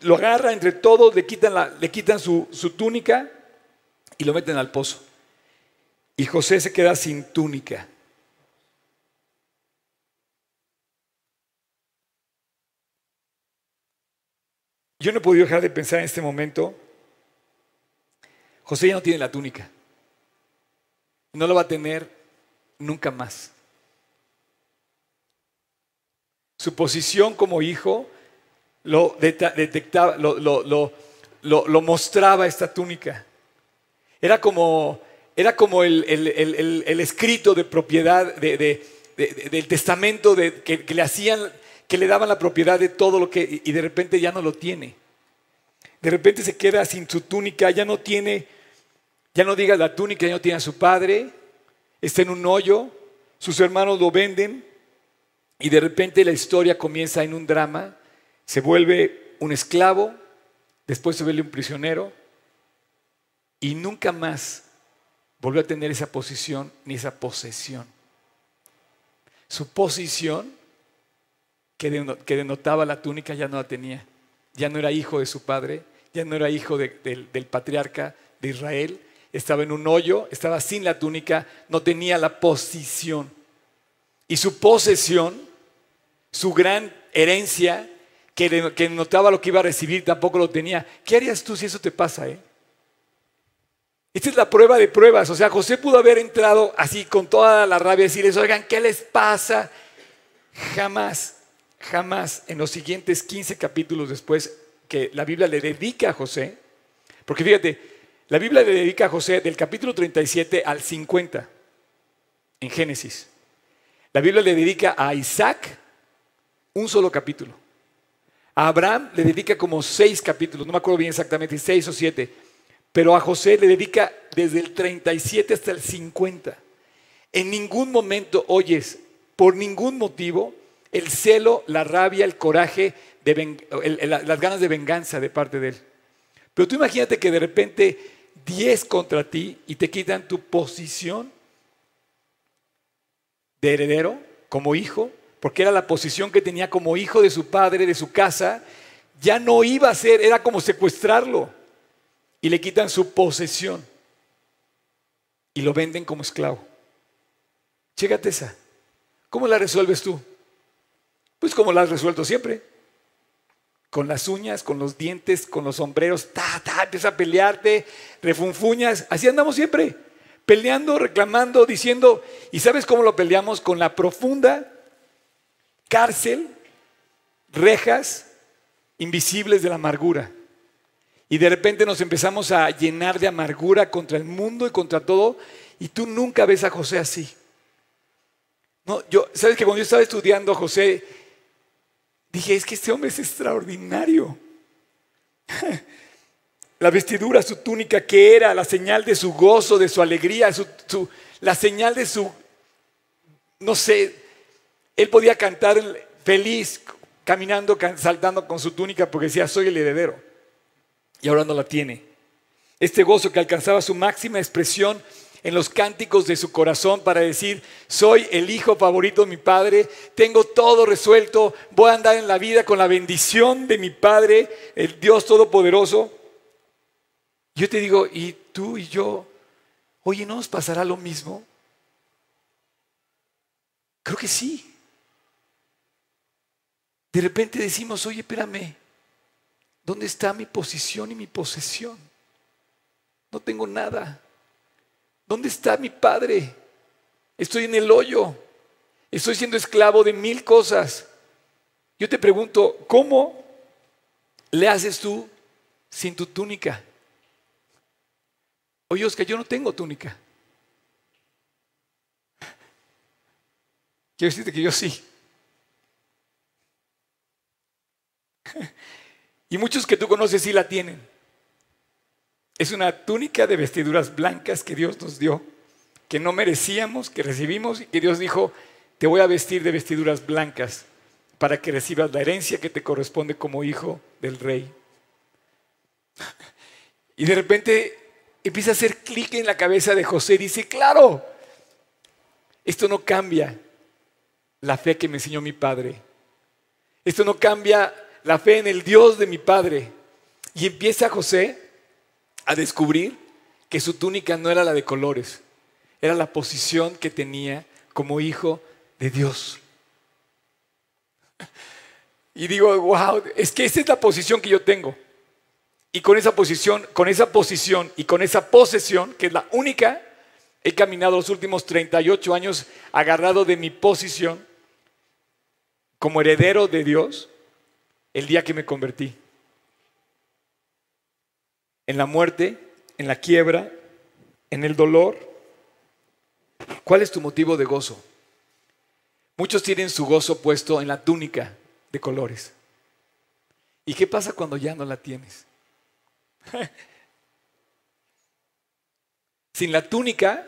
lo agarra entre todos, le quitan, le quitan su túnica y lo meten al pozo. Y José se queda sin túnica. Yo no he podido dejar de pensar en este momento, José ya no tiene la túnica. No lo va a tener nunca más. Su posición como hijo lo detectaba, lo, mostraba esta túnica. Era como, era como el, escrito de propiedad del testamento que, le hacían, que le daban la propiedad de todo lo que, y de repente ya no lo tiene. De repente se queda sin su túnica, ya no tiene, ya no diga la túnica, ya no tiene a su padre, está en un hoyo, sus hermanos lo venden, y de repente la historia comienza en un drama se vuelve un esclavo, después se vuelve un prisionero y nunca más volvió a tener esa posición ni esa posesión. Su posición que denotaba la túnica ya no la tenía. Ya no era hijo de su padre, ya no era hijo del patriarca de Israel, estaba en un hoyo, estaba sin la túnica, no tenía la posición. Y su posesión, su gran herencia, que, notaba lo que iba a recibir, tampoco lo tenía. ¿Qué harías tú si eso te pasa? Eh? Esta es la prueba de pruebas. O sea, José pudo haber entrado así con toda la rabia y decirles, oigan, ¿qué les pasa? Jamás, jamás en los siguientes 15 capítulos después que la Biblia le dedica a José, porque fíjate, la Biblia le dedica a José del capítulo 37 al 50 en Génesis. La Biblia le dedica a Isaac un solo capítulo. A Abraham le dedica como seis capítulos, no me acuerdo bien exactamente, seis o siete, pero a José le dedica desde el 37 hasta el 50. En ningún momento oyes, por ningún motivo, el celo, la rabia, el coraje, las ganas de venganza de parte de él. Pero tú imagínate que de repente 10 contra ti y te quitan tu posición de heredero como hijo, porque era la posición que tenía como hijo de su padre, de su casa, ya no iba a ser, era como secuestrarlo. Y le quitan su posesión y lo venden como esclavo. Chécate esa. ¿Cómo la resuelves tú? Pues como la has resuelto siempre. Con las uñas, con los dientes, con los sombreros, ta, ta, empieza a pelearte, refunfuñas. Así andamos siempre. Peleando, reclamando, diciendo. ¿Y sabes cómo lo peleamos? Con la profunda cárcel, rejas invisibles de la amargura. Y de repente nos empezamos a llenar de amargura contra el mundo y contra todo. Y tú nunca ves a José así. No, yo, ¿sabes que cuando yo estaba estudiando José, dije, es que este hombre es extraordinario. la vestidura, su túnica, que era la señal de su gozo, de su alegría, la señal de su, no sé, él podía cantar feliz, caminando, saltando con su túnica porque decía, soy el heredero. Y ahora no la tiene. Este gozo que alcanzaba su máxima expresión en los cánticos de su corazón para decir, soy el hijo favorito de mi padre, tengo todo resuelto, voy a andar en la vida con la bendición de mi padre, el Dios Todopoderoso. Yo te digo, ¿y tú y yo? Oye, ¿no nos pasará lo mismo? Creo que sí. De repente decimos, oye, espérame, ¿dónde está mi posición y mi posesión? No tengo nada. ¿Dónde está mi padre? Estoy en el hoyo. Estoy siendo esclavo de mil cosas. Yo te pregunto, ¿cómo le haces tú sin tu túnica? Oye, Oscar, yo no tengo túnica. Quiero decirte que yo sí. Y muchos que tú conoces sí la tienen. Es una túnica de vestiduras blancas que Dios nos dio, que no merecíamos, que recibimos y que Dios dijo, te voy a vestir de vestiduras blancas para que recibas la herencia que te corresponde como hijo del rey. Y de repente empieza a hacer clic en la cabeza de José y dice, claro, esto no cambia la fe que me enseñó mi padre. Esto no cambia la fe en el Dios de mi padre. Y empieza José a descubrir que su túnica no era la de colores, era la posición que tenía como hijo de Dios. Y digo, wow, es que esa es la posición que yo tengo. Y con esa posición, con esa posición y con esa posesión, que es la única, he caminado los últimos 38 años agarrado de mi posición como heredero de Dios el día que me convertí. En la muerte, en la quiebra, en el dolor. ¿Cuál es tu motivo de gozo? Muchos tienen su gozo puesto en la túnica de colores. ¿Y qué pasa cuando ya no la tienes? Sin la túnica,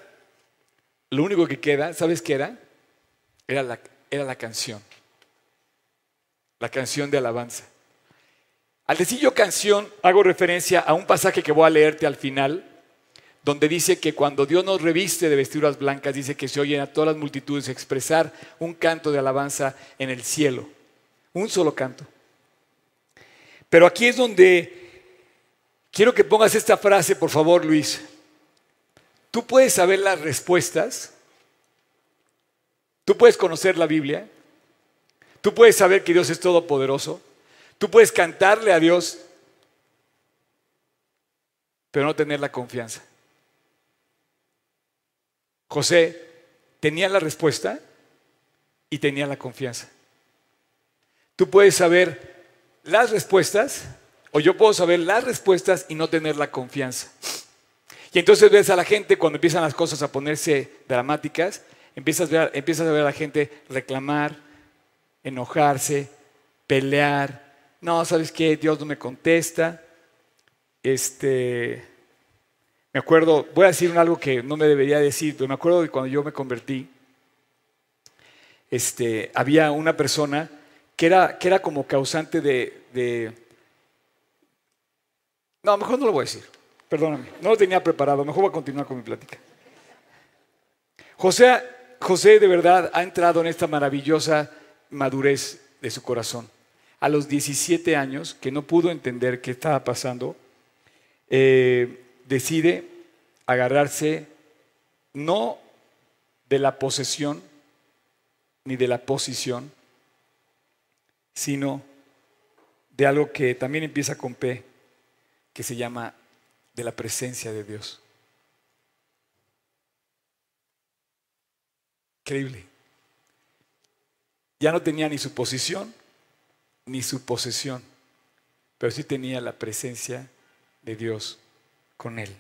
lo único que queda, ¿sabes qué era? Era la, era la canción. La canción de alabanza. Al decir yo canción, hago referencia a un pasaje que voy a leerte al final, donde dice que cuando Dios nos reviste de vestiduras blancas, dice que se oyen a todas las multitudes expresar un canto de alabanza en el cielo. Un solo canto. Pero aquí es donde Quiero que pongas esta frase, por favor, Luis. Tú puedes saber las respuestas. Tú puedes conocer la Biblia. Tú puedes saber que Dios es todopoderoso. Tú puedes cantarle a Dios, pero no tener la confianza. José tenía la respuesta y tenía la confianza. Tú puedes saber las respuestas o yo puedo saber las respuestas y no tener la confianza. Y entonces ves a la gente cuando empiezan las cosas a ponerse dramáticas, empiezas a ver, empiezas a, ver a la gente reclamar, enojarse, pelear. No, ¿sabes qué? Dios no me contesta. Este, me acuerdo, voy a decir algo que no me debería decir, pero me acuerdo de cuando yo me convertí, este, había una persona que era, que era como causante de no, mejor no lo voy a decir. Perdóname, no lo tenía preparado. Mejor voy a continuar con mi plática. José, José de verdad ha entrado en esta maravillosa madurez de su corazón. A los 17 años, que no pudo entender qué estaba pasando, eh, decide agarrarse no de la posesión ni de la posición, sino de algo que también empieza con P, que se llama de la presencia de Dios. Increíble. Ya no tenía ni su posición ni su posesión, pero sí tenía la presencia de Dios con él.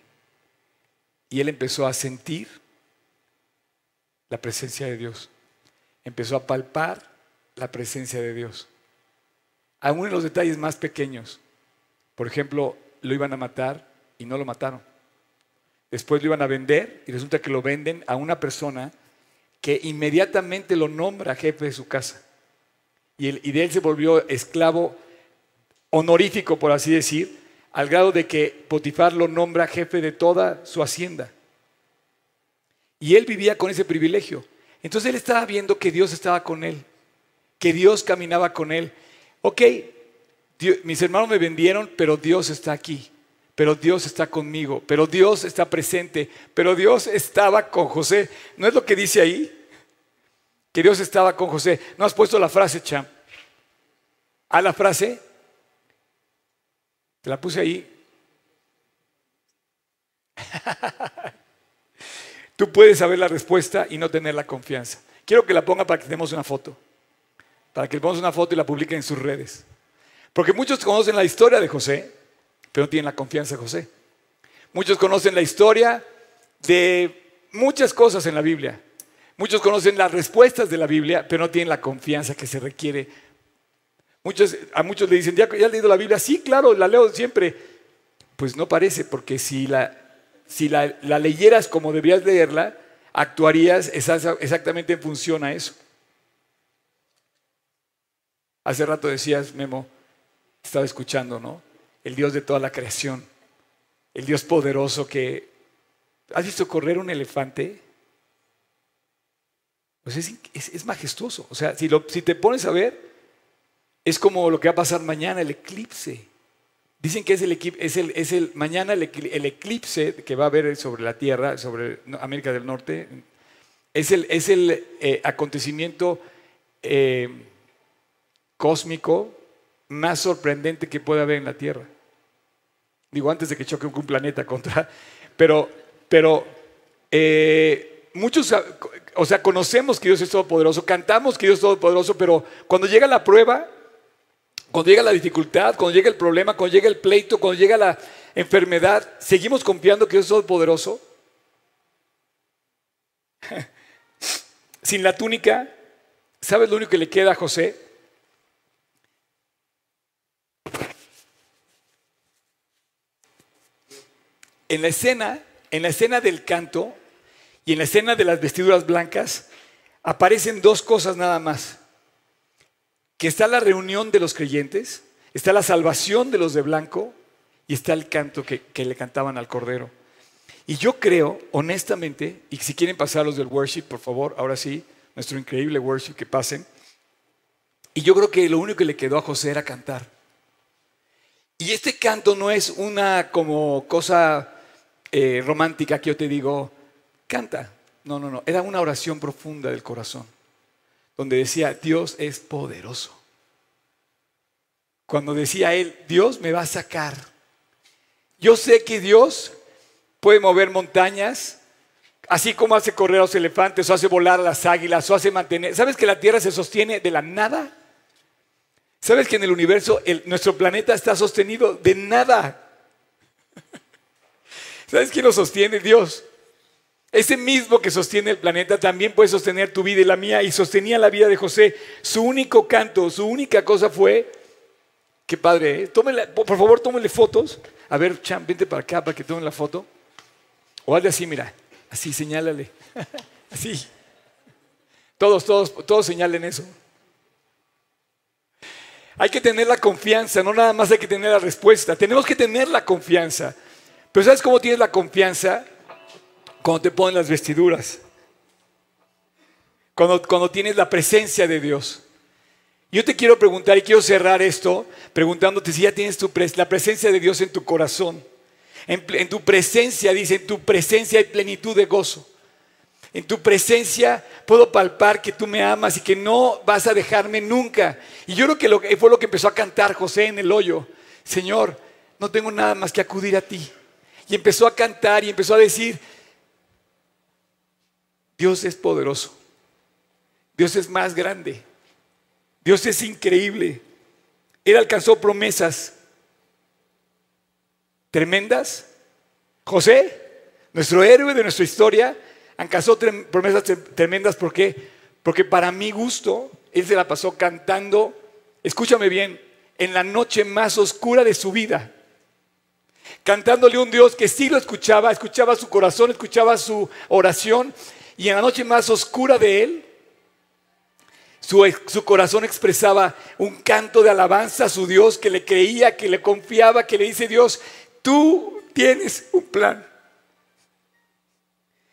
Y él empezó a sentir la presencia de Dios. empezó a palpar la presencia de Dios. Aún en los detalles más pequeños. Por ejemplo, lo iban a matar y no lo mataron. Después lo iban a vender y resulta que lo venden a una persona que inmediatamente lo nombra jefe de su casa. Y, de él se volvió esclavo honorífico, por así decir, al grado de que Potifar lo nombra jefe de toda su hacienda. Y él vivía con ese privilegio. Entonces él estaba viendo que Dios estaba con él, que Dios caminaba con él. Ok, mis hermanos me vendieron, pero Dios está aquí, pero Dios está conmigo, pero Dios está presente, pero Dios estaba con José. ¿No es lo que dice ahí? Que Dios estaba con José. ¿No has puesto la frase, Cham? ¿A la frase? Te la puse ahí. Tú puedes saber la respuesta y no tener la confianza. Quiero que la ponga para que tenemos una foto. Para que le pongamos una foto y la publiquen en sus redes. Porque muchos conocen la historia de José, pero no tienen la confianza de José. Muchos conocen la historia de muchas cosas en la Biblia. Muchos conocen las respuestas de la Biblia, pero no tienen la confianza que se requiere. Muchos, a muchos le dicen, ¿ya, ¿ya has leído la Biblia? Sí, claro, la leo siempre. Pues no parece, porque si la si la, leyeras como deberías leerla, actuarías exactamente en función a eso. Hace rato decías, Memo, estaba escuchando, ¿no? El Dios de toda la creación, el Dios poderoso que... ¿Has visto correr un elefante? Pues es, majestuoso. O sea, si, si te pones a ver, es como lo que va a pasar mañana, el eclipse. Dicen que es el, es el, es el mañana el, eclipse que va a haber sobre la Tierra, sobre América del Norte, es el, es el eh, acontecimiento eh, cósmico más sorprendente que puede haber en la Tierra. Digo, antes de que choque un planeta contra... Pero, pero eh, muchos, o sea, conocemos que Dios es todopoderoso, cantamos que Dios es todopoderoso, pero cuando llega la prueba, cuando llega la dificultad, cuando llega el problema, cuando llega el pleito, cuando llega la enfermedad, ¿seguimos confiando que Dios es todopoderoso? Sin la túnica, ¿sabes lo único que le queda a José? En la escena, en la escena del canto y en la escena de las vestiduras blancas, aparecen dos cosas nada más que está la reunión de los creyentes, está la salvación de los de blanco y está el canto que, le cantaban al Cordero. Y yo creo, honestamente, y si quieren pasar los del worship, por favor, ahora sí, nuestro increíble worship, que pasen. Y yo creo que lo único que le quedó a José era cantar. Y este canto no es una como cosa eh, romántica que yo te digo, canta. No, no, no, era una oración profunda del corazón donde decía, Dios es poderoso. Cuando decía él, Dios me va a sacar. Yo sé que Dios puede mover montañas, así como hace correr a los elefantes, o hace volar a las águilas, o hace mantener. ¿Sabes que la Tierra se sostiene de la nada? ¿Sabes que en el universo nuestro planeta está sostenido de nada? ¿Sabes quién lo sostiene? Dios. Ese mismo que sostiene el planeta también puede sostener tu vida y la mía y sostenía la vida de José. Su único canto, su única cosa fue, qué padre, ¿eh? por favor tómenle fotos. A ver, Cham, vente para acá para que tomen la foto. O hazle así, mira, así, señálale. así. Todos, todos, todos señalen eso. Hay que tener la confianza, no nada más hay que tener la respuesta. Tenemos que tener la confianza. Pero ¿sabes cómo tienes la confianza? Cuando te ponen las vestiduras. Cuando, cuando tienes la presencia de Dios. Yo te quiero preguntar y quiero cerrar esto preguntándote si ya tienes tu la presencia de Dios en tu corazón. En, tu presencia, dice, en tu presencia hay plenitud de gozo. En tu presencia puedo palpar que tú me amas y que no vas a dejarme nunca. Y yo creo que fue lo que empezó a cantar José en el hoyo. Señor, no tengo nada más que acudir a ti. Y empezó a cantar y empezó a decir, Dios es poderoso. Dios es más grande. Dios es increíble. Él alcanzó promesas tremendas. José, nuestro héroe de nuestra historia, alcanzó promesas tremendas. ¿Por qué? Porque para mi gusto, él se la pasó cantando, escúchame bien, en la noche más oscura de su vida. Cantándole un Dios que sí lo escuchaba, escuchaba su corazón, escuchaba su oración. Y en la noche más oscura de él, su, su, corazón expresaba un canto de alabanza a su Dios que le creía, que le confiaba, que le dice Dios, tú tienes un plan.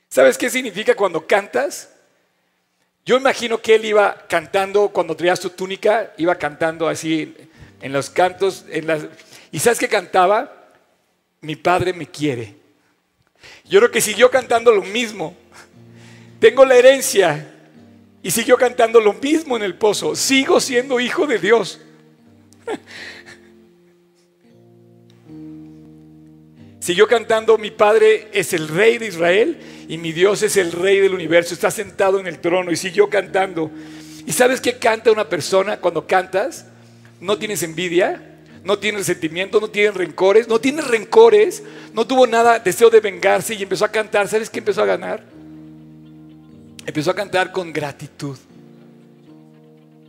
¿Sabes qué significa cuando cantas? Yo imagino que él iba cantando cuando traía su túnica, iba cantando así en los cantos. En las... ¿Y sabes qué cantaba? Mi padre me quiere. Yo creo que siguió cantando lo mismo. Tengo la herencia. Y siguió cantando lo mismo en el pozo. Sigo siendo hijo de Dios. Siguió cantando, mi Padre es el Rey de Israel y mi Dios es el Rey del universo, está sentado en el trono y siguió cantando. ¿Y sabes qué canta una persona cuando cantas? No tienes envidia, no tienes sentimiento, no tienes rencores, no tienes rencores, no tuvo nada deseo de vengarse y empezó a cantar. ¿Sabes qué empezó a ganar? Empezó a cantar con gratitud.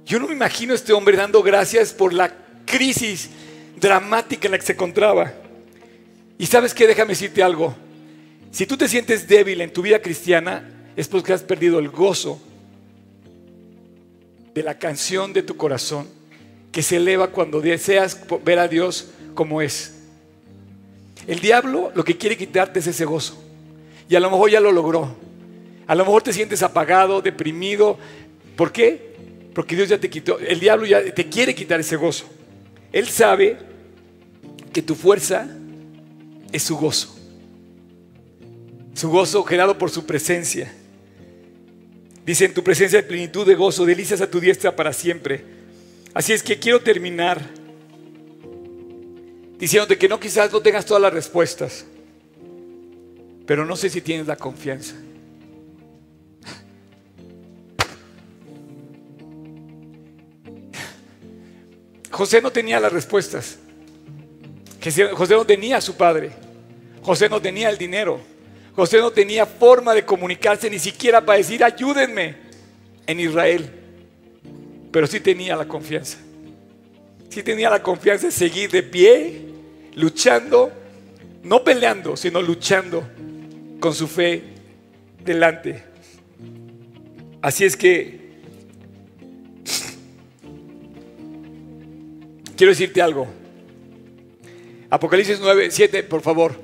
Yo no me imagino a este hombre dando gracias por la crisis dramática en la que se encontraba. Y sabes qué, déjame decirte algo. Si tú te sientes débil en tu vida cristiana, es porque has perdido el gozo de la canción de tu corazón que se eleva cuando deseas ver a Dios como es. El diablo lo que quiere quitarte es ese gozo. Y a lo mejor ya lo logró. A lo mejor te sientes apagado, deprimido. ¿Por qué? Porque Dios ya te quitó. El diablo ya te quiere quitar ese gozo. Él sabe que tu fuerza es su gozo. Su gozo generado por su presencia. Dice, en tu presencia de plenitud de gozo, delicias a tu diestra para siempre. Así es que quiero terminar diciéndote que no quizás no tengas todas las respuestas, pero no sé si tienes la confianza. José no tenía las respuestas. José no tenía a su padre. José no tenía el dinero. José no tenía forma de comunicarse ni siquiera para decir ayúdenme en Israel. Pero sí tenía la confianza. Sí tenía la confianza de seguir de pie, luchando, no peleando, sino luchando con su fe delante. Así es que quiero decirte algo. Apocalipsis 9, 7, por favor.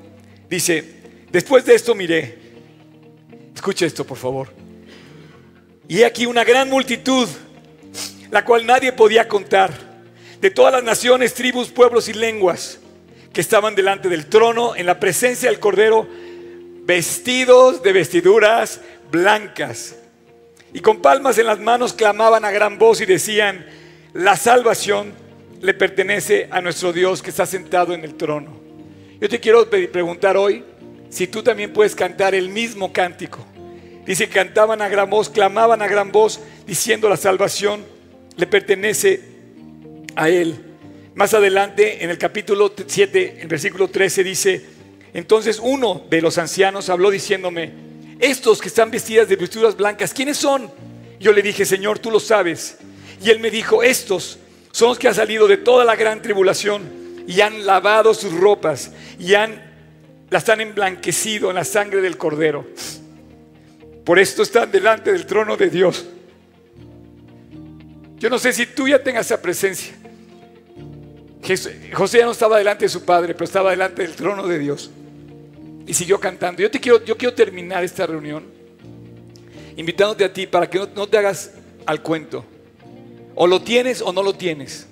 Dice, después de esto miré. Escucha esto, por favor. Y aquí una gran multitud, la cual nadie podía contar, de todas las naciones, tribus, pueblos y lenguas, que estaban delante del trono en la presencia del Cordero, vestidos de vestiduras blancas. Y con palmas en las manos clamaban a gran voz y decían, la salvación le pertenece a nuestro Dios que está sentado en el trono. Yo te quiero preguntar hoy si tú también puedes cantar el mismo cántico. Dice, cantaban a gran voz, clamaban a gran voz, diciendo la salvación le pertenece a Él. Más adelante, en el capítulo 7, el versículo 13 dice, entonces uno de los ancianos habló diciéndome, estos que están vestidas de vestiduras blancas, ¿quiénes son? Yo le dije, Señor, tú lo sabes. Y él me dijo, estos son los que han salido de toda la gran tribulación y han lavado sus ropas y han, las han emblanquecido en la sangre del cordero. Por esto están delante del trono de Dios. Yo no sé si tú ya tengas esa presencia. José ya no estaba delante de su padre, pero estaba delante del trono de Dios. Y siguió cantando. Yo, te quiero, yo quiero terminar esta reunión invitándote a ti para que no te hagas al cuento. O lo tienes o no lo tienes.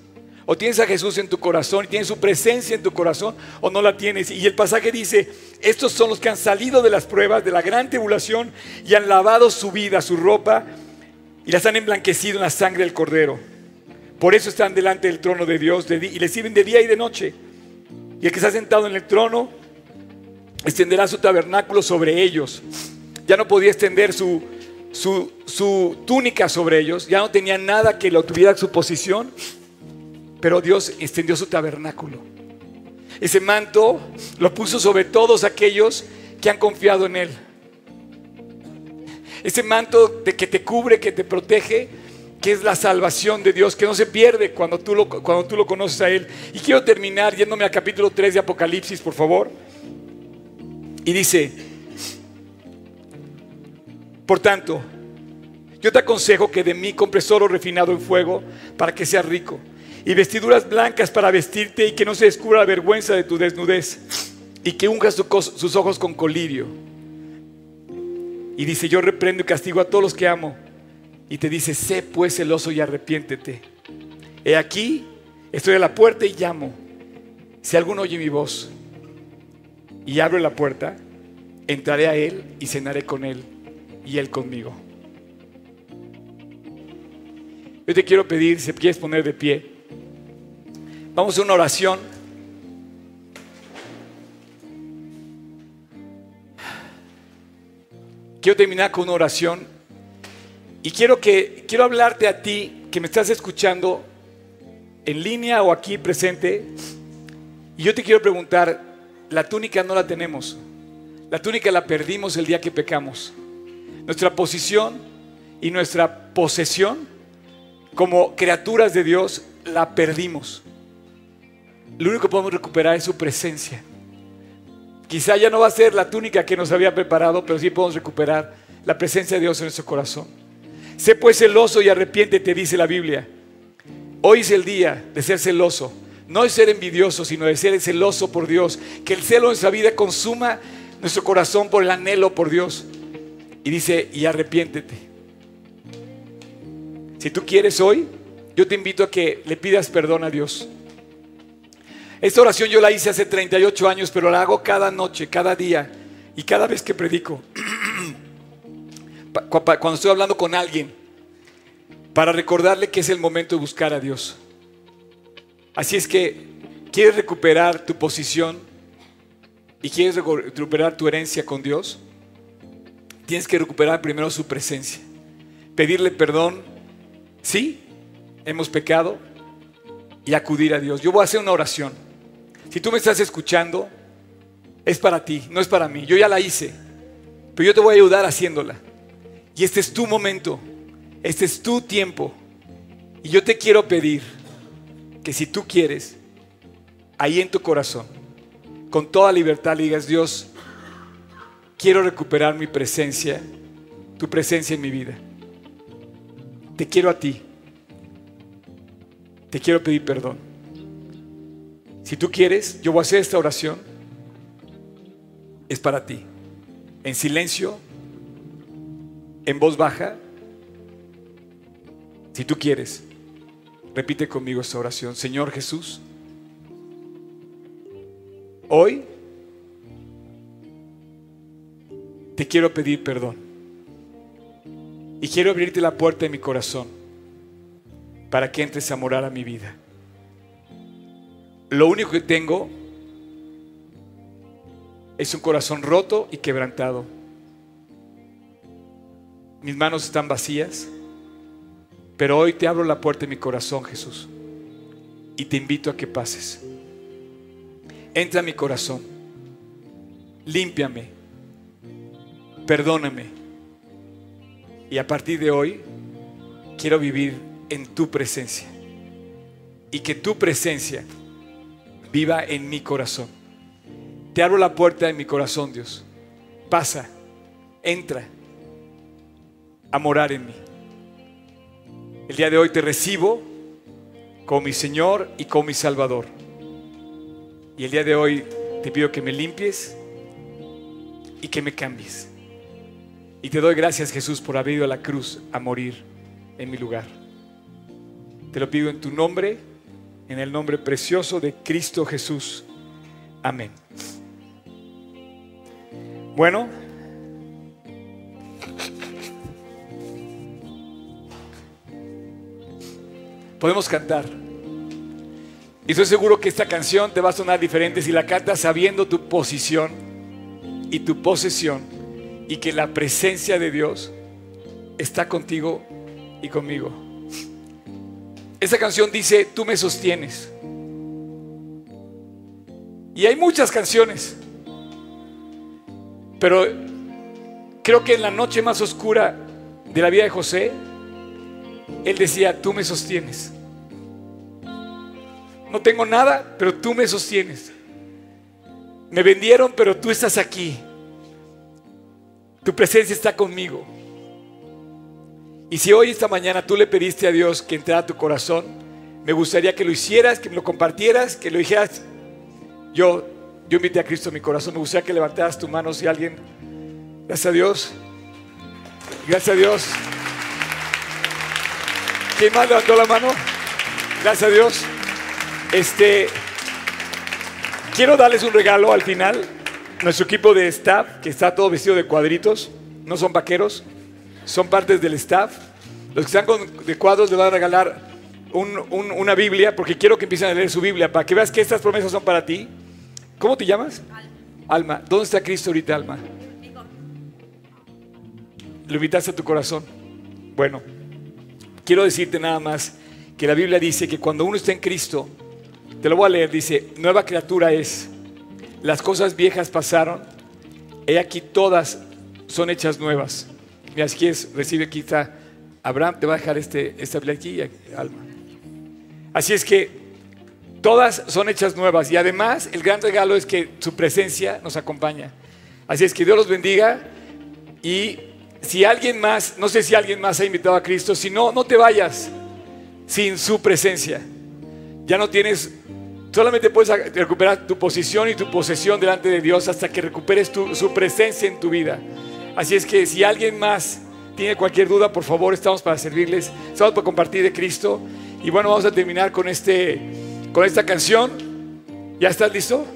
O tienes a Jesús en tu corazón y tienes su presencia en tu corazón o no la tienes. Y el pasaje dice, estos son los que han salido de las pruebas, de la gran tribulación y han lavado su vida, su ropa y las han emblanquecido en la sangre del cordero. Por eso están delante del trono de Dios y le sirven de día y de noche. Y el que está sentado en el trono extenderá su tabernáculo sobre ellos. Ya no podía extender su, su, túnica sobre ellos, ya no tenía nada que lo tuviera su posición, pero Dios extendió su tabernáculo. Ese manto lo puso sobre todos aquellos que han confiado en Él. Ese manto de que te cubre, que te protege, que es la salvación de Dios, que no se pierde cuando tú lo, cuando tú lo conoces a Él. Y quiero terminar yéndome al capítulo 3 de Apocalipsis, por favor. Y dice, por tanto, yo te aconsejo que de mí compres oro refinado en fuego para que seas rico y vestiduras blancas para vestirte y que no se descubra la vergüenza de tu desnudez y que unjas sus ojos con colirio. Y dice, yo reprendo y castigo a todos los que amo. Y te dice, sé pues celoso y arrepiéntete. He aquí, estoy a la puerta y llamo. Si alguno oye mi voz y abre la puerta, entraré a él y cenaré con él y él conmigo. Yo te quiero pedir, si quieres poner de pie, vamos a una oración. Quiero terminar con una oración y quiero que quiero hablarte a ti que me estás escuchando en línea o aquí presente. Y yo te quiero preguntar, la túnica no la tenemos. La túnica la perdimos el día que pecamos. Nuestra posición y nuestra posesión como criaturas de Dios la perdimos. Lo único que podemos recuperar es su presencia. Quizá ya no va a ser la túnica que nos había preparado, pero sí podemos recuperar la presencia de Dios en nuestro corazón. Sé pues celoso y arrepiéntete, dice la Biblia. Hoy es el día de ser celoso. No es ser envidioso, sino de ser celoso por Dios. Que el celo en nuestra vida consuma nuestro corazón por el anhelo por Dios. Y dice, y arrepiéntete. Si tú quieres hoy, yo te invito a que le pidas perdón a Dios. Esta oración yo la hice hace 38 años, pero la hago cada noche, cada día y cada vez que predico. Cuando estoy hablando con alguien, para recordarle que es el momento de buscar a Dios. Así es que, ¿quieres recuperar tu posición y quieres recuperar tu herencia con Dios? tienes que recuperar primero su presencia. Pedirle perdón, sí, hemos pecado, y acudir a Dios. Yo voy a hacer una oración. Si tú me estás escuchando, es para ti, no es para mí. Yo ya la hice, pero yo te voy a ayudar haciéndola. Y este es tu momento, este es tu tiempo. Y yo te quiero pedir que si tú quieres, ahí en tu corazón, con toda libertad, digas, Dios, quiero recuperar mi presencia, tu presencia en mi vida. Te quiero a ti. Te quiero pedir perdón. Si tú quieres, yo voy a hacer esta oración. Es para ti. En silencio, en voz baja. Si tú quieres, repite conmigo esta oración. Señor Jesús, hoy te quiero pedir perdón. Y quiero abrirte la puerta de mi corazón para que entres a morar a mi vida. Lo único que tengo es un corazón roto y quebrantado. Mis manos están vacías, pero hoy te abro la puerta de mi corazón, Jesús, y te invito a que pases. Entra a mi corazón, límpiame perdóname. Y a partir de hoy quiero vivir en tu presencia. Y que tu presencia viva en mi corazón. Te abro la puerta de mi corazón, Dios. Pasa, entra a morar en mí. El día de hoy te recibo como mi Señor y como mi Salvador. Y el día de hoy te pido que me limpies y que me cambies. Y te doy gracias Jesús por haber ido a la cruz a morir en mi lugar. Te lo pido en tu nombre, en el nombre precioso de Cristo Jesús. Amén. Bueno. Podemos cantar. Y estoy seguro que esta canción te va a sonar diferente si la cantas sabiendo tu posición y tu posesión y que la presencia de Dios está contigo y conmigo. Esa canción dice, tú me sostienes. Y hay muchas canciones, pero creo que en la noche más oscura de la vida de José, él decía, tú me sostienes. No tengo nada, pero tú me sostienes. Me vendieron, pero tú estás aquí. Tu presencia está conmigo. Y si hoy, esta mañana, tú le pediste a Dios que entrara tu corazón, me gustaría que lo hicieras, que me lo compartieras, que lo dijeras. Yo, yo invité a Cristo a mi corazón. Me gustaría que levantaras tu mano si alguien. Gracias a Dios. Gracias a Dios. ¿Quién más levantó la mano? Gracias a Dios. Este, quiero darles un regalo al final. Nuestro equipo de staff, que está todo vestido de cuadritos, no son vaqueros, son partes del staff. Los que están con, de cuadros les van a regalar una Biblia, porque quiero que empiecen a leer su Biblia, para que veas que estas promesas son para ti. ¿Cómo te llamas? Alma. ¿Dónde está Cristo ahorita, Alma? Lo invitaste a tu corazón. Bueno, quiero decirte nada más que la Biblia dice que cuando uno está en Cristo, te lo voy a leer, dice, nueva criatura es, las cosas viejas pasaron, he aquí todas son hechas nuevas. Mira, si quieres, recibe quizá, Abraham te va a dejar este, esta aquí, Alma. Así es que todas son hechas nuevas y además el gran regalo es que su presencia nos acompaña. Así es que Dios los bendiga y si alguien más, no sé si alguien más ha invitado a Cristo, si no, no te vayas sin su presencia. Ya no tienes, solamente puedes recuperar tu posición y tu posesión delante de Dios hasta que recuperes su presencia en tu vida. Así es que si alguien más tiene cualquier duda, por favor, estamos para servirles, estamos para compartir de Cristo. Y bueno, vamos a terminar con, este, con esta canción. ¿Ya estás listo?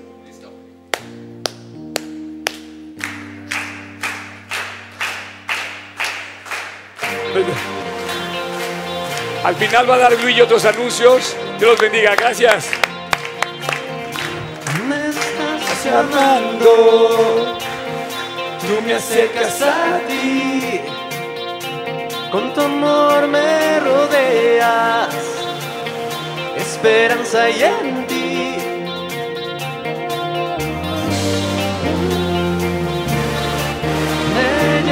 Al final va a dar Luis otros anuncios. Dios los bendiga. Gracias. Me estás llamando, tú me acercas a ti, con tu amor me rodeas, esperanza y en ti. Me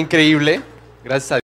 increíble. Gracias a